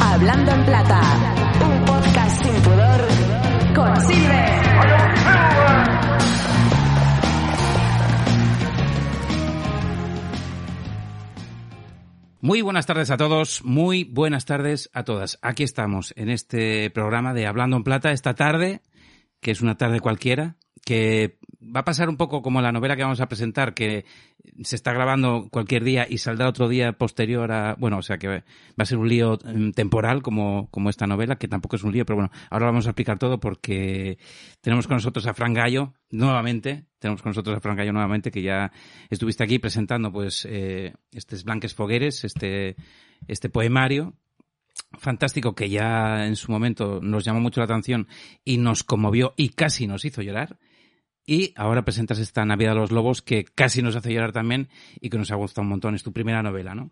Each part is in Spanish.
Hablando en Plata, un podcast sin pudor con Silver. Muy buenas tardes a todos, muy buenas tardes a todas. Aquí estamos en este programa de Hablando en Plata esta tarde, que es una tarde cualquiera, que va a pasar un poco como la novela que vamos a presentar, que se está grabando cualquier día y saldrá otro día posterior a, bueno, o sea que va a ser un lío mm, temporal como, como esta novela, que tampoco es un lío, pero bueno, ahora vamos a explicar todo porque tenemos con nosotros a Fran Gallo nuevamente, tenemos con nosotros a Fran Gallo nuevamente, que ya estuviste aquí presentando pues eh, estos Blanques Fogueres, este, este poemario fantástico que ya en su momento nos llamó mucho la atención y nos conmovió y casi nos hizo llorar. Y ahora presentas esta Navidad de los Lobos que casi nos hace llorar también y que nos ha gustado un montón. Es tu primera novela, ¿no?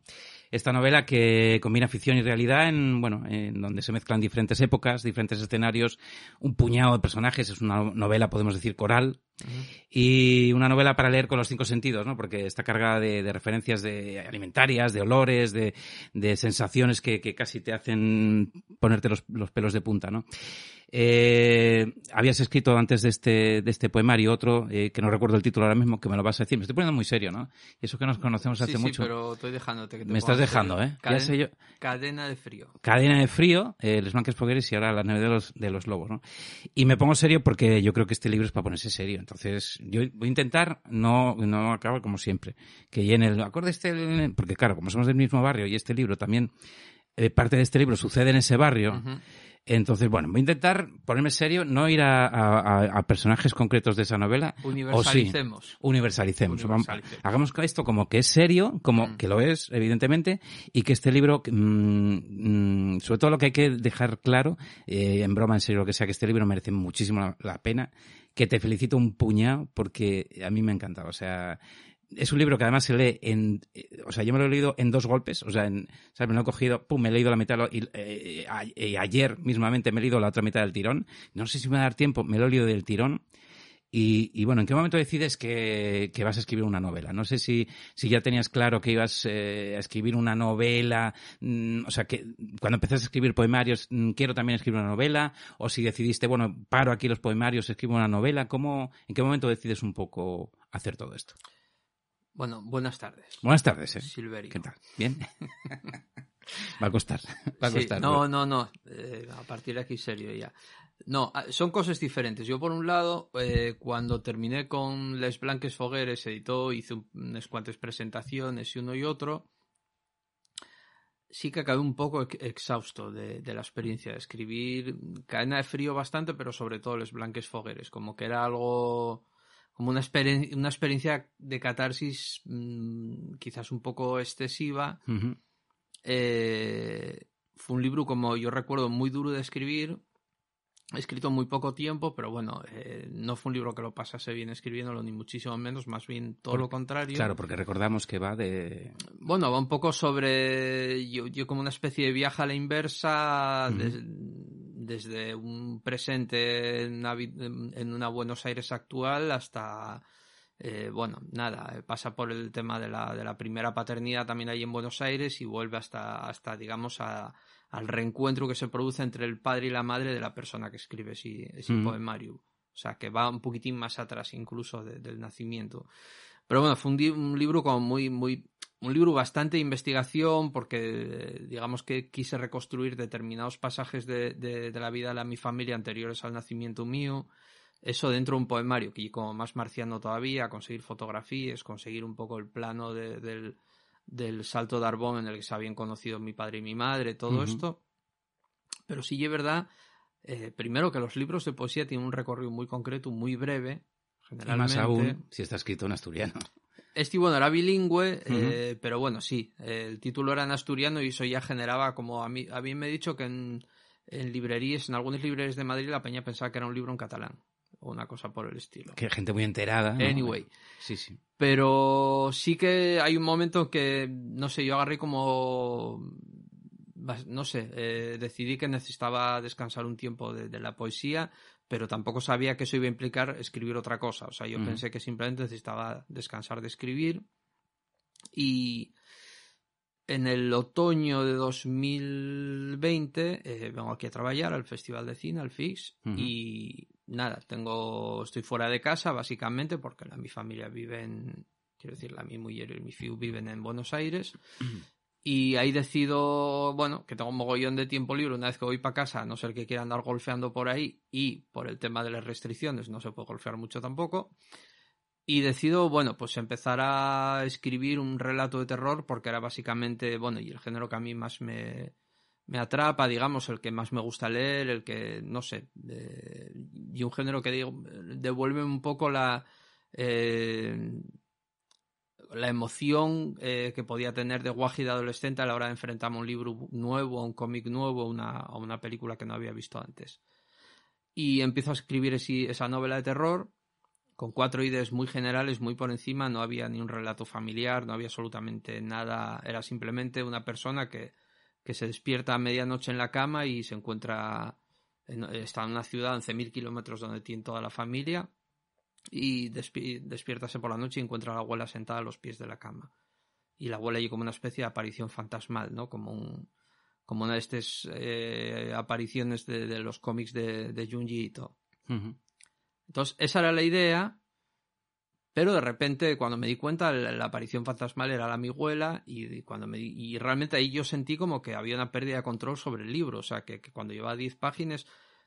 Esta novela que combina ficción y realidad en, bueno, en donde se mezclan diferentes épocas, diferentes escenarios, un puñado de personajes. Es una novela, podemos decir, coral. Y una novela para leer con los cinco sentidos, ¿no? Porque está cargada de, de referencias de alimentarias, de olores, de, de sensaciones que, que, casi te hacen ponerte los, los pelos de punta, ¿no? Eh, habías escrito antes de este, de este poemario otro, eh, que no recuerdo el título ahora mismo, que me lo vas a decir. Me estoy poniendo muy serio, ¿no? Y eso que nos conocemos hace sí, sí, mucho. pero estoy dejándote que te Me estás dejando, ¿eh? Caden Ya sé yo. Cadena de frío. Cadena de frío, eh, Les Blanques Fogueres y ahora La Nieve de los, de los Lobos, ¿no? Y me pongo serio porque yo creo que este libro es para ponerse serio. Entonces, yo voy a intentar no, no acabar como siempre. Que llene el, acorde este, porque claro, como somos del mismo barrio y este libro también, eh, parte de este libro sucede en ese barrio. Entonces, bueno, voy a intentar ponerme serio, no ir a, a- a personajes concretos de esa novela. O sí, Universalicemos. universalicemos. Hagamos esto como que es serio, como Mm. que lo es, evidentemente, y que este libro, mm, mm, sobre todo lo que hay que dejar claro, eh, en broma, en serio, lo que sea, que este libro merece muchísimo la, la pena, que te felicito un puñado porque a mí me ha encantado. O sea, es un libro que además se lee en, eh, o sea, yo me lo he leído en dos golpes, o sea, en, ¿sabes? me lo he cogido, pum, me he leído la mitad y eh, eh, ayer mismamente me he leído la otra mitad del tirón. No sé si me va a dar tiempo, me lo he leído del tirón. Y, y bueno, ¿en qué momento decides que, que vas a escribir una novela? No sé si, si ya tenías claro que ibas eh, a escribir una novela, mm, o sea, que cuando empezaste a escribir poemarios, mm, quiero también escribir una novela, o si decidiste, bueno, paro aquí los poemarios, escribo una novela, ¿cómo, ¿en qué momento decides un poco hacer todo esto? Bueno, buenas tardes. Buenas tardes, ¿eh? Silverio. ¿Qué tal? ¿Bien? va a costar, va a Sí, costar. no, no, no. eh, a partir de aquí serio ya. No, ah, son cosas diferentes. Yo, por un lado, eh, cuando terminé con Les Blanques Fogueres, editó, hice un- unas cuantas presentaciones y uno y otro, sí que acabé un poco ex- exhausto de, de la experiencia de escribir. Cadena de frío bastante, pero sobre todo Les Blanques Fogueres, como que era algo como una, experien- una experiencia de catarsis mm, quizás un poco excesiva Ujú. eh, fue un libro, como yo recuerdo, muy duro de escribir. He escrito muy poco tiempo, pero bueno, eh, no fue un libro que lo pasase bien escribiéndolo, ni muchísimo menos, más bien todo Por- lo contrario. Claro, porque recordamos que va de... Bueno, va un poco sobre. Yo, yo como una especie de viaje a la inversa, Ujú. des- desde un presente en una, vi- en una Buenos Aires actual hasta. eh, bueno, nada, eh, pasa por el tema de la, de la primera paternidad también ahí en Buenos Aires y vuelve hasta, hasta digamos, a- al reencuentro que se produce entre el padre y la madre de la persona que escribe ese, ese Ujú. poemario. O sea, que va un poquitín más atrás incluso de- del nacimiento. Pero bueno, fue un, un libro como muy, muy, un libro bastante de investigación porque digamos que quise reconstruir determinados pasajes de, de- de la vida de mi familia anteriores al nacimiento mío. Eso dentro de un poemario que como más marciano todavía, conseguir fotografías, conseguir un poco el plano de- del, del salto de Arbón en el que se habían conocido mi padre y mi madre, todo esto. Pero sí es verdad eh, primero que los libros de poesía tienen un recorrido muy concreto, muy breve, Y generalmente. más aún si está escrito en asturiano. Este, bueno, era bilingüe, eh, pero bueno, sí, el título era en asturiano y eso ya generaba como a mí, a mí me he dicho que en, en librerías, en algunas librerías de Madrid la peña pensaba que era un libro en catalán o una cosa por el estilo. Que gente muy enterada. ¿no? Anyway. Sí, sí. Pero sí que hay un momento en que, no sé, yo agarré como, no sé, eh, decidí que necesitaba descansar un tiempo de, de la poesía, pero tampoco sabía que eso iba a implicar escribir otra cosa. O sea, yo pensé que simplemente necesitaba descansar de escribir. Y en el otoño de 2020 eh, vengo aquí a trabajar al Festival de Cine, al FIX, y nada, tengo, estoy fuera de casa básicamente porque la, mi familia vive en, quiero decir, la mi mujer y mi fiu viven en Buenos Aires. Y ahí decido, bueno, que tengo un mogollón de tiempo libre una vez que voy para casa, a no ser que quiera andar golfeando por ahí y por el tema de las restricciones no se puede golfear mucho tampoco. Y decido, bueno, pues empezar a escribir un relato de terror porque era básicamente, bueno, y el género que a mí más me, me atrapa, digamos, el que más me gusta leer, el que, no sé, eh, y un género que digo, devuelve un poco la... eh, la emoción eh, que podía tener de guaji de adolescente a la hora de enfrentarme a un libro nuevo, a un cómic nuevo, una, una película que no había visto antes. Y empiezo a escribir esi- esa novela de terror con cuatro ideas muy generales, muy por encima, no había ni un relato familiar, no había absolutamente nada, era simplemente una persona que, que se despierta a medianoche en la cama y se encuentra, en- está en una ciudad a 11.000 kilómetros donde tiene toda la familia y despi- despiértase por la noche y encuentra a la abuela sentada a los pies de la cama. Y la abuela allí como una especie de aparición fantasmal, ¿no? Como un como una de estas eh, apariciones de, de los cómics de, de Junji Ito. Ujú. Entonces, esa era la idea, pero de repente, cuando me di cuenta, la, la aparición fantasmal era la mi abuela, y, cuando me, y realmente ahí yo sentí como que había una pérdida de control sobre el libro, o sea, que, que cuando llevaba 10 páginas,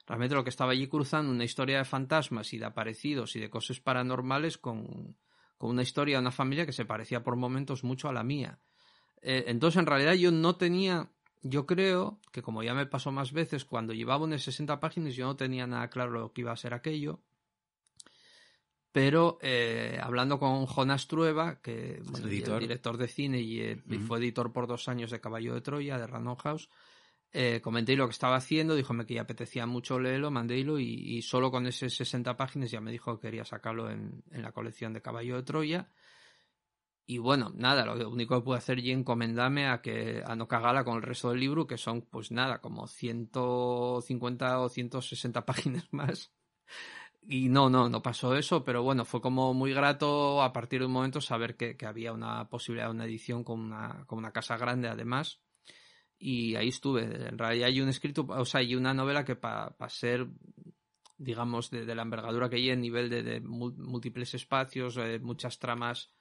realmente lo que estaba allí cruzando, una historia de fantasmas y de aparecidos y de cosas paranormales con, con una historia de una familia que se parecía por momentos mucho a la mía. Eh, entonces, en realidad, yo no tenía. Yo creo que, como ya me pasó más veces, cuando llevaba unas 60 páginas, yo no tenía nada claro lo que iba a ser aquello. Pero eh, hablando con Jonas Trueba, que bueno, el director de cine y, eh, fue editor por dos años de Caballo de Troya, de Random House, eh, comenté lo que estaba haciendo, díjome que ya apetecía mucho leerlo, mandélo y, solo con esas 60 páginas ya me dijo que quería sacarlo en, la colección de Caballo de Troya. Y bueno, nada, lo único que pude hacer y encomendarme a que a no cagarla con el resto del libro, que son pues nada, como 150 o 160 páginas más. Y no, no, no pasó eso, pero bueno, fue como muy grato a partir de un momento saber que, había una posibilidad de una edición con una casa grande además. Y ahí estuve. En realidad hay un escrito, o sea, hay una novela que para ser, digamos, de, de la envergadura que hay en nivel de, múltiples espacios, eh, muchas tramas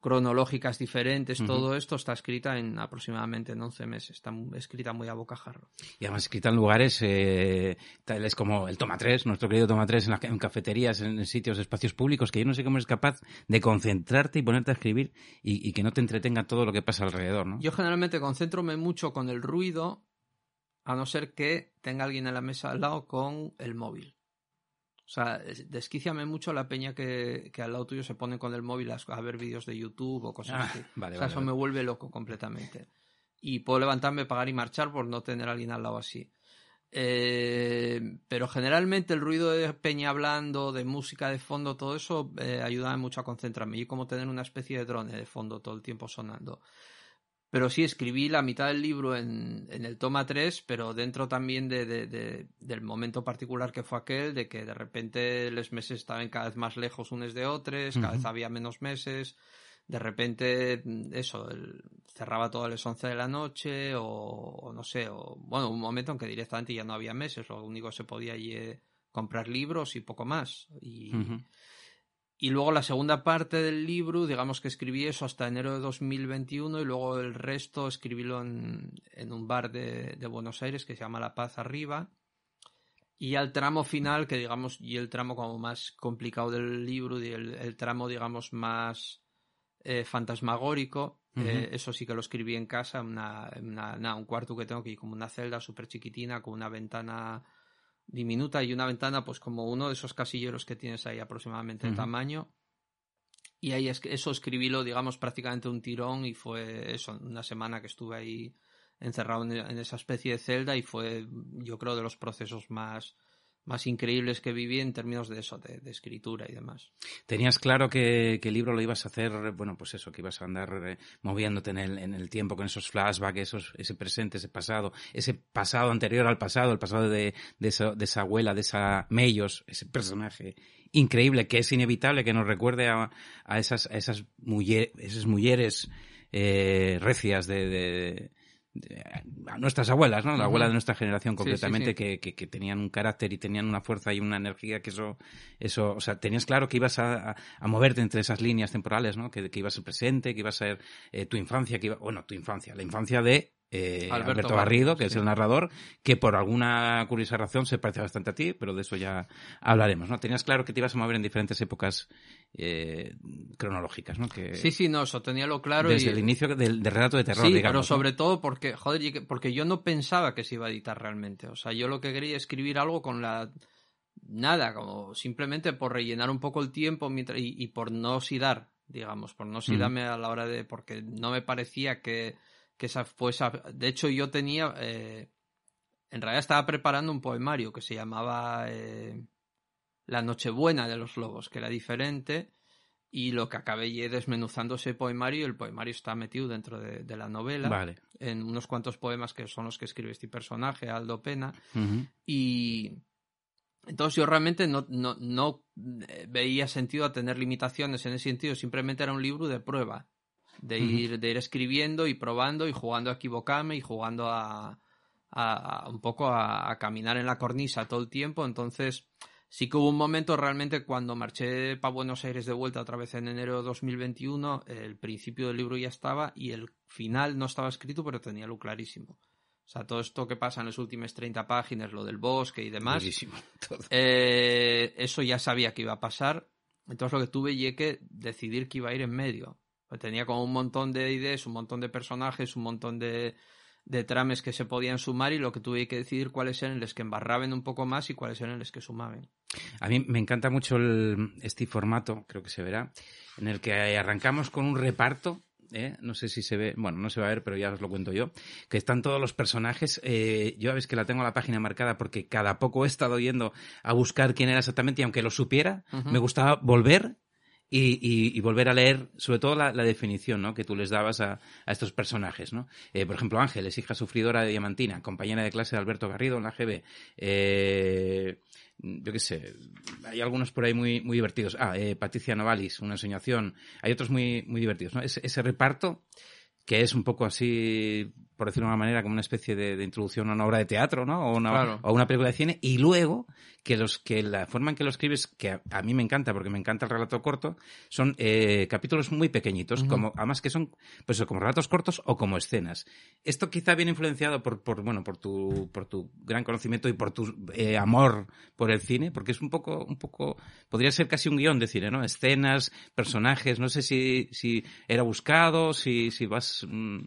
cronológicas diferentes, todo esto está escrita en aproximadamente en 11 meses. Está escrita muy a bocajarro. Y además escrita en lugares eh, tales como el Toma 3, nuestro querido Toma 3, en, la- en cafeterías, en, en sitios, espacios públicos, que yo no sé cómo es capaz de concentrarte y ponerte a escribir y, y que no te entretenga todo lo que pasa alrededor, ¿no? Yo generalmente concéntrome mucho con el ruido, a no ser que tenga alguien en la mesa al lado con el móvil. O sea, es- desquíciame mucho la peña que, que al lado tuyo se pone con el móvil a, a ver vídeos de YouTube o cosas Ah, así. vale, o sea, vale, eso vale. me vuelve loco completamente. Y puedo levantarme, pagar y marchar por no tener a alguien al lado así. Eh, pero generalmente el ruido de peña hablando, de música de fondo, todo eso eh, ayuda mucho a concentrarme. Y como tener una especie de drone de fondo todo el tiempo sonando. Pero sí, escribí la mitad del libro en, en el toma 3, pero dentro también de, de- de- del momento particular que fue aquel, de que de repente los meses estaban cada vez más lejos unos de otros, cada vez había menos meses, de repente, mm, eso, el- cerraba todo a las 11 de la noche, o, o no sé, o bueno, un momento en que directamente ya no había meses, lo único que se podía allí, eh, comprar libros y poco más. Y. y luego la segunda parte del libro, digamos que escribí eso hasta enero de 2021 y luego el resto escribílo en, en un bar de, de Buenos Aires que se llama La Paz Arriba. Y ya el tramo final, que digamos, y el tramo como más complicado del libro, y el, el tramo, digamos, más eh, fantasmagórico, eh, eso sí que lo escribí en casa, en una, en una- nada, un cuarto que tengo aquí, como una celda súper chiquitina, con una ventana diminuta y una ventana pues como uno de esos casilleros que tienes ahí aproximadamente de Ujú. tamaño. Y ahí es eso escribílo, digamos, prácticamente un tirón y fue eso, una semana que estuve ahí encerrado en, en esa especie de celda y fue, yo creo, de los procesos más, más increíbles que viví en términos de eso, de, escritura y demás. Tenías claro que, que el libro lo ibas a hacer, bueno, pues eso, que ibas a andar eh, moviéndote en el, en el tiempo con esos flashbacks, esos, ese presente, ese pasado, ese pasado anterior al pasado, el pasado de, de, esa, de esa abuela, de esa Mellos, ese personaje increíble que es inevitable que nos recuerde a, a esas, a esas, mujer, esas mujeres eh, recias de, a nuestras abuelas, ¿no? La abuela de nuestra generación Sí, sí, concretamente sí. Que, que, que tenían un carácter y tenían una fuerza y una energía que eso, eso, o sea, tenías claro que ibas a, a, a moverte entre esas líneas temporales, ¿no? Que, que ibas a ser presente, que iba a ser eh, tu infancia, que iba, bueno, tu infancia, la infancia de eh, Alberto Alberto, Garrido, que sí. es el narrador, que por alguna curiosa razón se parece bastante a ti, pero de eso ya hablaremos, ¿no? Tenías claro que te ibas a mover en diferentes épocas eh, cronológicas, ¿no? Que Sí, sí, no, eso teníalo claro. desde y... el inicio del, del relato de terror, sí, digamos. pero ¿no? sobre todo porque, joder, porque yo no pensaba que se iba a editar realmente. O sea, yo lo que quería es escribir algo con la... Nada, como simplemente por rellenar un poco el tiempo mientras... y, y por no oxidar, digamos, por no oxidarme a la hora de... porque no me parecía que, que esa fuese... De hecho, yo tenía... eh, En realidad estaba preparando un poemario que se llamaba eh, La Nochebuena de los Lobos, que era diferente y lo que acabé desmenuzando ese poemario el poemario está metido dentro de, de la novela Vale. en unos cuantos poemas que son los que escribe este personaje, Aldo Pena y entonces yo realmente no, no, no eh, veía sentido a tener limitaciones en ese sentido, simplemente era un libro de prueba, de, ir, de ir escribiendo y probando y jugando a equivocarme y jugando a, a- a un poco a, a caminar en la cornisa todo el tiempo, entonces sí que hubo un momento realmente cuando marché para Buenos Aires de vuelta otra vez en enero de 2021, el principio del libro ya estaba y el final no estaba escrito, pero tenía lo clarísimo. O sea, todo esto que pasa en las últimas 30 páginas, lo del bosque y demás. Todo. eh, eso ya sabía que iba a pasar. Entonces lo que tuve y que decidir que iba a ir en medio. Pues tenía como un montón de ideas, un montón de personajes, un montón de, de trames que se podían sumar y lo que tuve que decidir cuáles eran los que embarraban un poco más y cuáles eran los que sumaban. A mí me encanta mucho el, este formato, creo que se verá, en el que arrancamos con un reparto. ¿eh? No sé si se ve, bueno, no se va a ver, pero ya os lo cuento yo. Que están todos los personajes. Eh, yo a veces que la tengo la página marcada porque cada poco he estado yendo a buscar quién era exactamente y aunque lo supiera, me gustaba volver y, y- y volver a leer, sobre todo la, definición ¿no? que tú les dabas a, a estos personajes. ¿no? Eh, por ejemplo, Ángeles, hija sufridora de Diamantina, compañera de clase de Alberto Garrido en la GB. Eh, yo qué sé, hay algunos por ahí muy, muy divertidos. Ah, eh, Patricia Novalis, una ensoñación. Hay otros muy, muy divertidos. ¿no? Ese reparto que es un poco así, por decirlo de una manera, como una especie de, de introducción a una obra de teatro, ¿no? O una, Claro. o una película de cine. Y luego, que los que la forma en que lo escribes, que a, a mí me encanta, porque me encanta el relato corto, son eh, capítulos muy pequeñitos, como, además que son, pues como relatos cortos o como escenas. Esto quizá viene influenciado por, por bueno, por tu, por tu gran conocimiento y por tu eh, amor por el cine, porque es un poco, un poco, podría ser casi un guion de cine, ¿no? Escenas, personajes, no sé si, si era buscado, si, si vas, mm,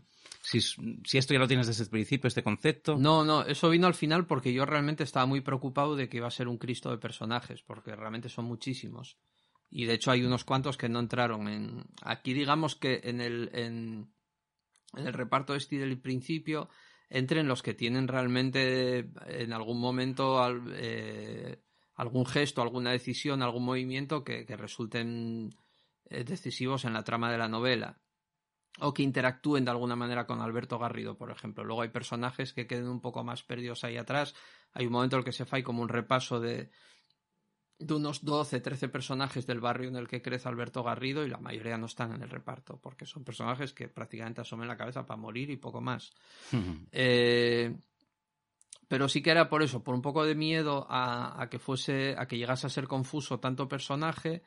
si, si esto ya lo tienes desde el principio, este concepto. No, no, eso vino al final porque yo realmente estaba muy preocupado de que iba a ser un Cristo de personajes, porque realmente son muchísimos. Y de hecho hay unos cuantos que no entraron en. Aquí digamos que en el, en, en el reparto este del principio entren los que tienen realmente en algún momento eh, algún gesto, alguna decisión, algún movimiento que, que resulten eh, decisivos en la trama de la novela o que interactúen de alguna manera con Alberto Garrido, por ejemplo. Luego hay personajes que queden un poco más perdidos ahí atrás. Hay un momento en el que se fai como un repaso de, de unos 12, 13 personajes del barrio en el que crece Alberto Garrido y la mayoría no están en el reparto, porque son personajes que prácticamente asomen la cabeza para morir y poco más. Eh, pero sí que era por eso, por un poco de miedo a, a que fuese, a que llegase a ser confuso tanto personaje.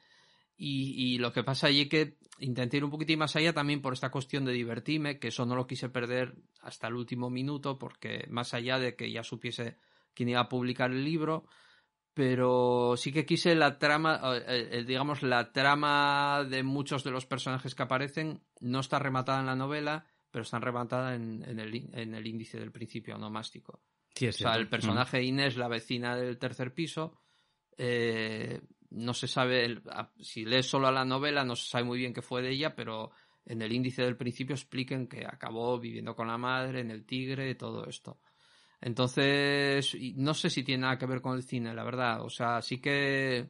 Y, y lo que pasa allí es que intenté ir un poquitín más allá también por esta cuestión de divertirme, que eso no lo quise perder hasta el último minuto, porque más allá de que ya supiese quién iba a publicar el libro, pero sí que quise la trama, eh, eh, digamos, la trama de muchos de los personajes que aparecen no está rematada en la novela, pero están rematadas en, en el, in- en el índice del principio onomástico. Sí, O sea, el personaje de Inés, la vecina del tercer piso, eh, no se sabe, a- si lees solo la novela, no se sabe muy bien qué fue de ella, pero en el índice del principio expliquen que acabó viviendo con la madre, en el tigre, todo esto. Entonces, y no sé si tiene nada que ver con el cine, la verdad. O sea, sí que.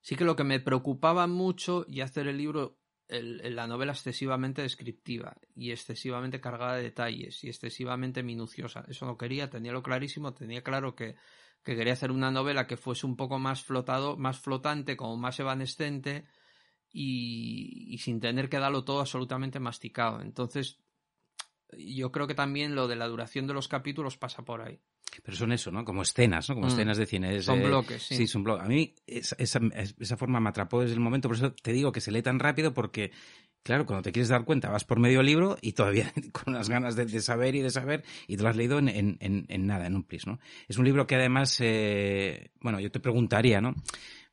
Sí que lo que me preocupaba mucho y hacer el libro, la novela excesivamente descriptiva y excesivamente cargada de detalles y excesivamente minuciosa. Eso no quería, tenía lo clarísimo, tenía claro que, que quería hacer una novela que fuese un poco más flotado, más flotante, como más evanescente y, y sin tener que darlo todo absolutamente masticado. Entonces, yo creo que también lo de la duración de los capítulos pasa por ahí. Pero son eso, ¿no? Como escenas, ¿no? Como Mm. escenas de cine. Son eh, bloques, sí. Sí, son bloques. A mí esa, esa, esa forma me atrapó desde el momento, por eso te digo que se lee tan rápido porque, claro, cuando te quieres dar cuenta vas por medio libro y todavía con unas ganas de, saber y de saber y te lo has leído en, en nada, en un plis, ¿no? Es un libro que además, eh, bueno, yo te preguntaría, ¿no?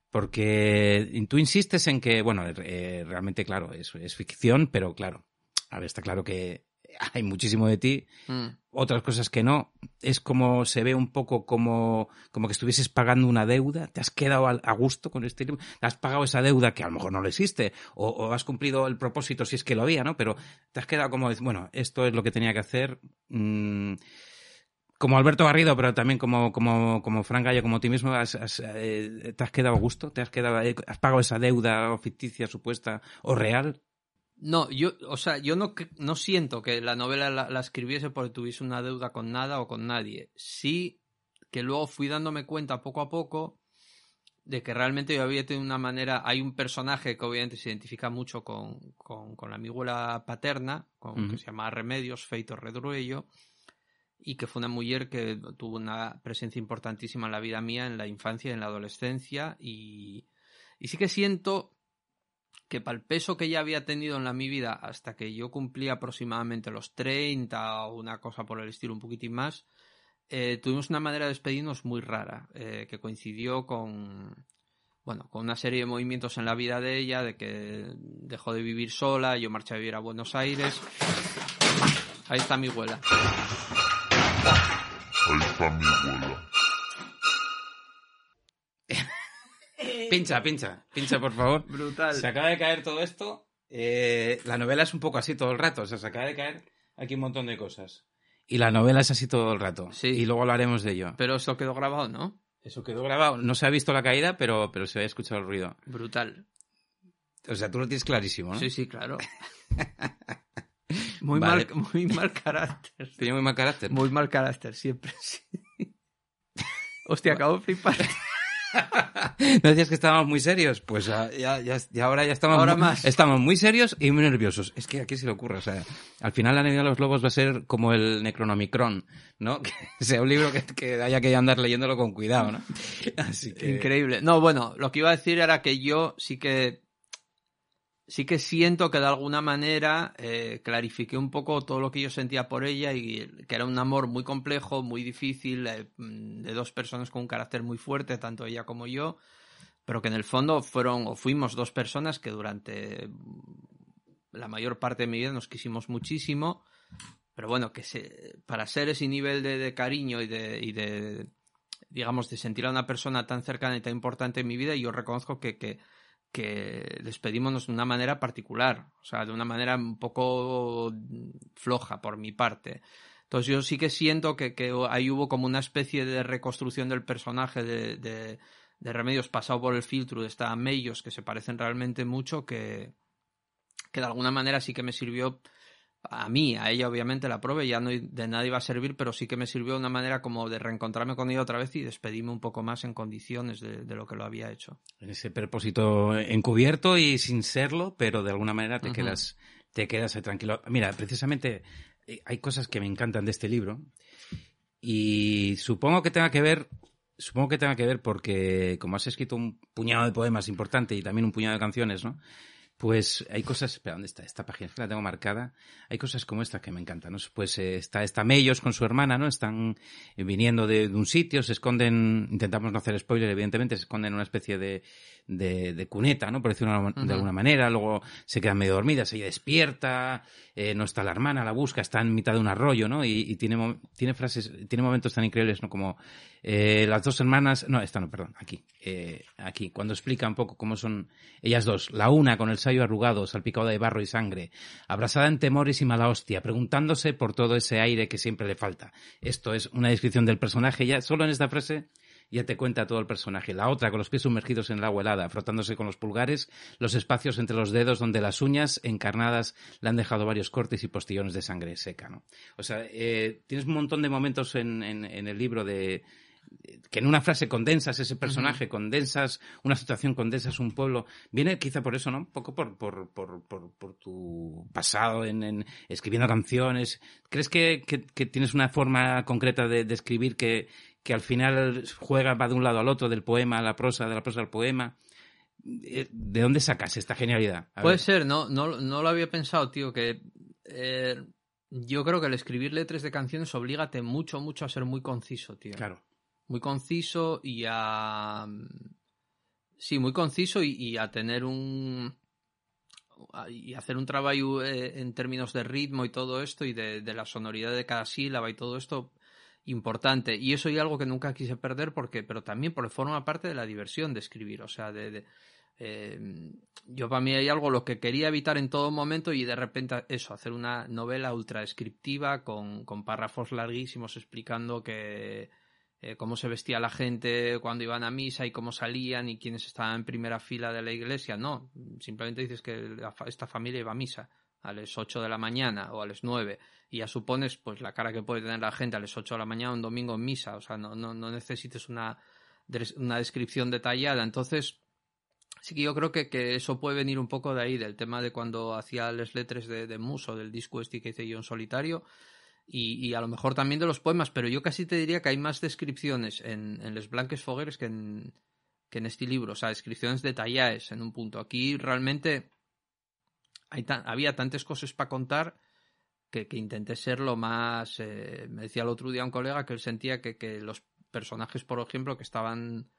Porque tú insistes en que, bueno, eh, realmente, claro, es, es ficción, pero claro, a ver, está claro que hay muchísimo de ti Mm. otras cosas que no. Es como se ve un poco como, como que estuvieses pagando una deuda. ¿Te has quedado a gusto con este libro? ¿Te has pagado esa deuda que a lo mejor no lo existe? O, o has cumplido el propósito si es que lo había, ¿no? Pero te has quedado como, bueno, esto es lo que tenía que hacer. mm, como Alberto Garrido, pero también como, como, como Fran Gallo, como tú mismo, has- has, eh, ¿te has quedado a gusto? ¿Te has quedado, eh, has pagado esa deuda ficticia, supuesta o real? No, yo, o sea, yo no, no siento que la novela la, la escribiese porque tuviese una deuda con nada o con nadie. Sí que luego fui dándome cuenta poco a poco de que realmente yo había tenido una manera. Hay un personaje que obviamente se identifica mucho con, con, con la abuela paterna, con, que se llama Remedios, Feito Redruello, y que fue una mujer que tuvo una presencia importantísima en la vida mía, en la infancia y en la adolescencia. Y, y sí que siento que para el peso que ella había tenido en la mi vida hasta que yo cumplí aproximadamente los 30 o una cosa por el estilo un poquitín más, eh, tuvimos una manera de despedirnos muy rara, eh, que coincidió con, bueno, con una serie de movimientos en la vida de ella, de que dejó de vivir sola, yo marché a vivir a Buenos Aires. Ahí está mi abuela. Ahí está mi abuela. Pincha, pincha, pincha, por favor. Brutal. Se acaba de caer todo esto. Eh, la novela es un poco así todo el rato. O sea, se acaba de caer aquí un montón de cosas. Y la novela es así todo el rato. Sí. Y luego hablaremos de ello. Pero eso quedó grabado, ¿no? Eso quedó grabado. No se ha visto la caída, pero, pero se ha escuchado el ruido. Brutal. O sea, tú lo tienes clarísimo, ¿no? Sí, sí, claro. Muy, Vale. mal, muy mal carácter. Tiene muy mal carácter. Muy mal carácter, siempre, sí. Hostia, acabo de flipar. ¿No decías que estábamos muy serios? Pues ya, ya, ya ahora ya estamos, Ahora muy, más. estamos muy serios y muy nerviosos. Es que aquí se le ocurre. O sea, al final la Nieve de los Lobos va a ser como el Necronomicron, ¿no? Que sea un libro que, que haya que andar leyéndolo con cuidado, ¿no? Así que... Increíble. No, bueno, lo que iba a decir era que yo sí que sí que siento que de alguna manera eh, clarifiqué un poco todo lo que yo sentía por ella y que era un amor muy complejo, muy difícil, eh, mm, de dos personas con un carácter muy fuerte, tanto ella como yo, pero que en el fondo fueron o fuimos dos personas que durante la mayor parte de mi vida nos quisimos muchísimo, pero bueno, que se, para ser ese nivel de, cariño y de, digamos, de sentir a una persona tan cercana y tan importante en mi vida, yo reconozco que, que despedímonos de una manera particular, o sea, de una manera un poco floja por mi parte. Entonces yo sí que siento que, que ahí hubo como una especie de reconstrucción del personaje de, de, de Remedios pasado por el filtro de esta Mellos que se parecen realmente mucho, que, que de alguna manera sí que me sirvió a mí, a ella obviamente la probé, ya no de nada iba a servir, pero sí que me sirvió de una manera como de reencontrarme con ella otra vez y despedirme un poco más en condiciones de, de lo que lo había hecho. En ese propósito encubierto y sin serlo, pero de alguna manera te quedas te quedas tranquilo. Mira, precisamente eh, hay cosas que me encantan de este libro y supongo que tenga que ver supongo que tenga que ver porque como has escrito un puñado de poemas importante y también un puñado de canciones, ¿no? Pues hay cosas, espera, ¿dónde está esta página? Es que la tengo marcada. Hay cosas como esta que me encantan, ¿no? Pues eh, está, está Mellos con su hermana, ¿no? Están eh, viniendo de, de un sitio, se esconden, intentamos no hacer spoiler, evidentemente, se esconden en una especie de, de, de cuneta, ¿no? Por decirlo de, alguna- de Ujú. alguna manera, luego se quedan medio dormidas, ella despierta, eh, no está la hermana, la busca, está en mitad de un arroyo, ¿no? Y, y tiene, tiene frases, tiene momentos tan increíbles, ¿no? Como eh, las dos hermanas, no, esta no, perdón, aquí, eh, aquí, cuando explica un poco cómo son ellas dos, la una con el sayo arrugado, salpicado de barro y sangre, abrazada en temores y mala hostia, preguntándose por todo ese aire que siempre le falta. Esto es una descripción del personaje, ya solo en esta frase ya te cuenta todo el personaje. La otra, con los pies sumergidos en el agua helada, frotándose con los pulgares, los espacios entre los dedos donde las uñas encarnadas le han dejado varios cortes y postillones de sangre seca, ¿no? O sea, eh, tienes un montón de momentos en, en- en el libro de que en una frase condensas ese personaje, condensas una situación, condensas un pueblo. Viene quizá por eso, ¿no? Un poco por, por, por, por, por tu pasado en, en escribiendo canciones. ¿Crees que, que- que tienes una forma concreta de, de escribir que, que al final juega, va de un lado al otro, del poema a la prosa, de la prosa al poema? Eh, ¿De dónde sacas esta genialidad? A Puede ver. ser, no, no, no lo había pensado, tío, que eh, yo creo que el escribir letras de canciones oblígate mucho, mucho a ser muy conciso, tío. Claro. Muy conciso y a... Sí, muy conciso y, y a tener un... y hacer un trabajo eh, en términos de ritmo y todo esto y de, de la sonoridad de cada sílaba y todo esto importante. Y eso es algo que nunca quise perder porque pero también porque forma parte de la diversión de escribir o sea de, de- eh, yo para mí hay algo lo que quería evitar en todo momento y de repente eso hacer una novela ultra descriptiva con, con párrafos larguísimos explicando que eh, cómo se vestía la gente cuando iban a misa y cómo salían y quiénes estaban en primera fila de la iglesia. No simplemente dices que la esta familia iba a misa a las 8 de la mañana o a las 9 y ya supones pues la cara que puede tener la gente a las 8 de la mañana un domingo en misa, o sea, no, no, no necesites una, una descripción detallada. Entonces, sí que yo creo que, que eso puede venir un poco de ahí, del tema de cuando hacía las letras de, de Muso, del disco este que hice yo en solitario, y, y a lo mejor también de los poemas, pero yo casi te diría que hay más descripciones en, en Les Blanques Fogueres que en, que en este libro, o sea, descripciones detalladas en un punto. Aquí realmente hay había tantas cosas para contar que, que intenté ser lo más... eh, me decía el otro día un colega que él sentía que, que los personajes, por ejemplo, que estaban,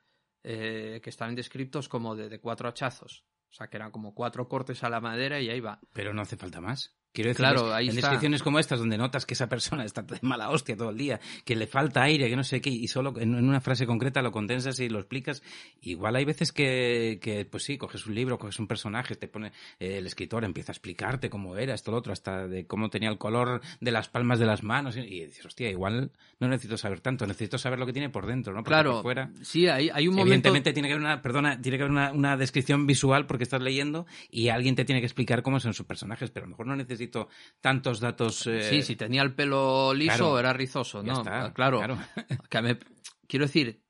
eh, que estaban descritos como de, de cuatro hachazos. O sea, que eran como cuatro cortes a la madera y ahí va. Pero no hace falta más. Quiero decir, Claro, ahí en está. descripciones como estas, donde notas que esa persona está de mala hostia todo el día, que le falta aire, que no sé qué, y solo en, una frase concreta lo condensas y lo explicas. Igual hay veces que, que, pues sí, coges un libro, coges un personaje, te pone eh, el escritor, empieza a explicarte cómo era esto, lo otro, hasta de cómo tenía el color de las palmas de las manos, y, y dices, hostia, igual no necesito saber tanto, necesito saber lo que tiene por dentro, ¿no? Porque claro, por fuera. sí, hay, hay un momento... Evidentemente tiene que haber una, perdona, tiene que haber una, una descripción visual porque estás leyendo y alguien te tiene que explicar cómo son sus personajes, pero a lo mejor no necesito tantos datos. eh, Sí, si tenía el pelo liso claro. era rizoso, ¿no? está, claro. claro. Que me- quiero decir,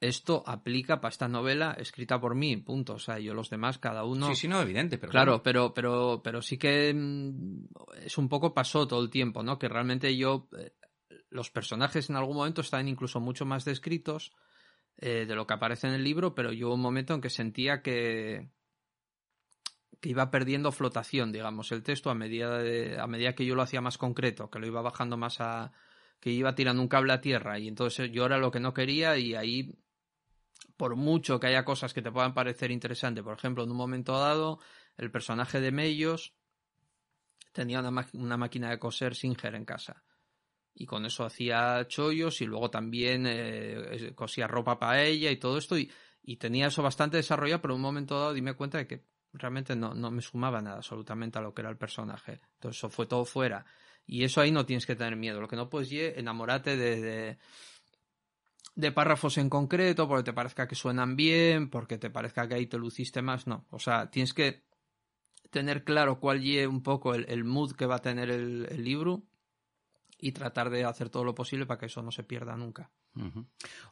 esto aplica para esta novela escrita por mí, punto. O sea, yo los demás, cada uno... Sí, sí, no, evidente, pero Claro, pero, pero, pero sí que mm, es un poco pasó todo el tiempo, ¿no? Que realmente yo, eh, los personajes en algún momento están incluso mucho más descritos eh, de lo que aparece en el libro, pero yo hubo un momento en que sentía que, que iba perdiendo flotación, digamos, el texto a medida, a medida que yo lo hacía más concreto, que lo iba bajando más a... que iba tirando un cable a tierra y entonces yo era lo que no quería y ahí por mucho que haya cosas que te puedan parecer interesantes, por ejemplo, en un momento dado, el personaje de Mellos tenía una máquina de coser Singer en casa. Y con eso hacía chollos y luego también eh, cosía ropa para ella y todo esto. Y, y tenía eso bastante desarrollado, pero en un momento dado dime cuenta de que realmente no, no me sumaba nada absolutamente a lo que era el personaje. Entonces eso fue todo fuera. Y eso ahí no tienes que tener miedo. Lo que no puedes es enamorarte de, de, párrafos en concreto, porque te parezca que suenan bien, porque te parezca que ahí te luciste más, no. O sea, tienes que tener claro cuál es un poco el, el mood que va a tener el libro y tratar de hacer todo lo posible para que eso no se pierda nunca.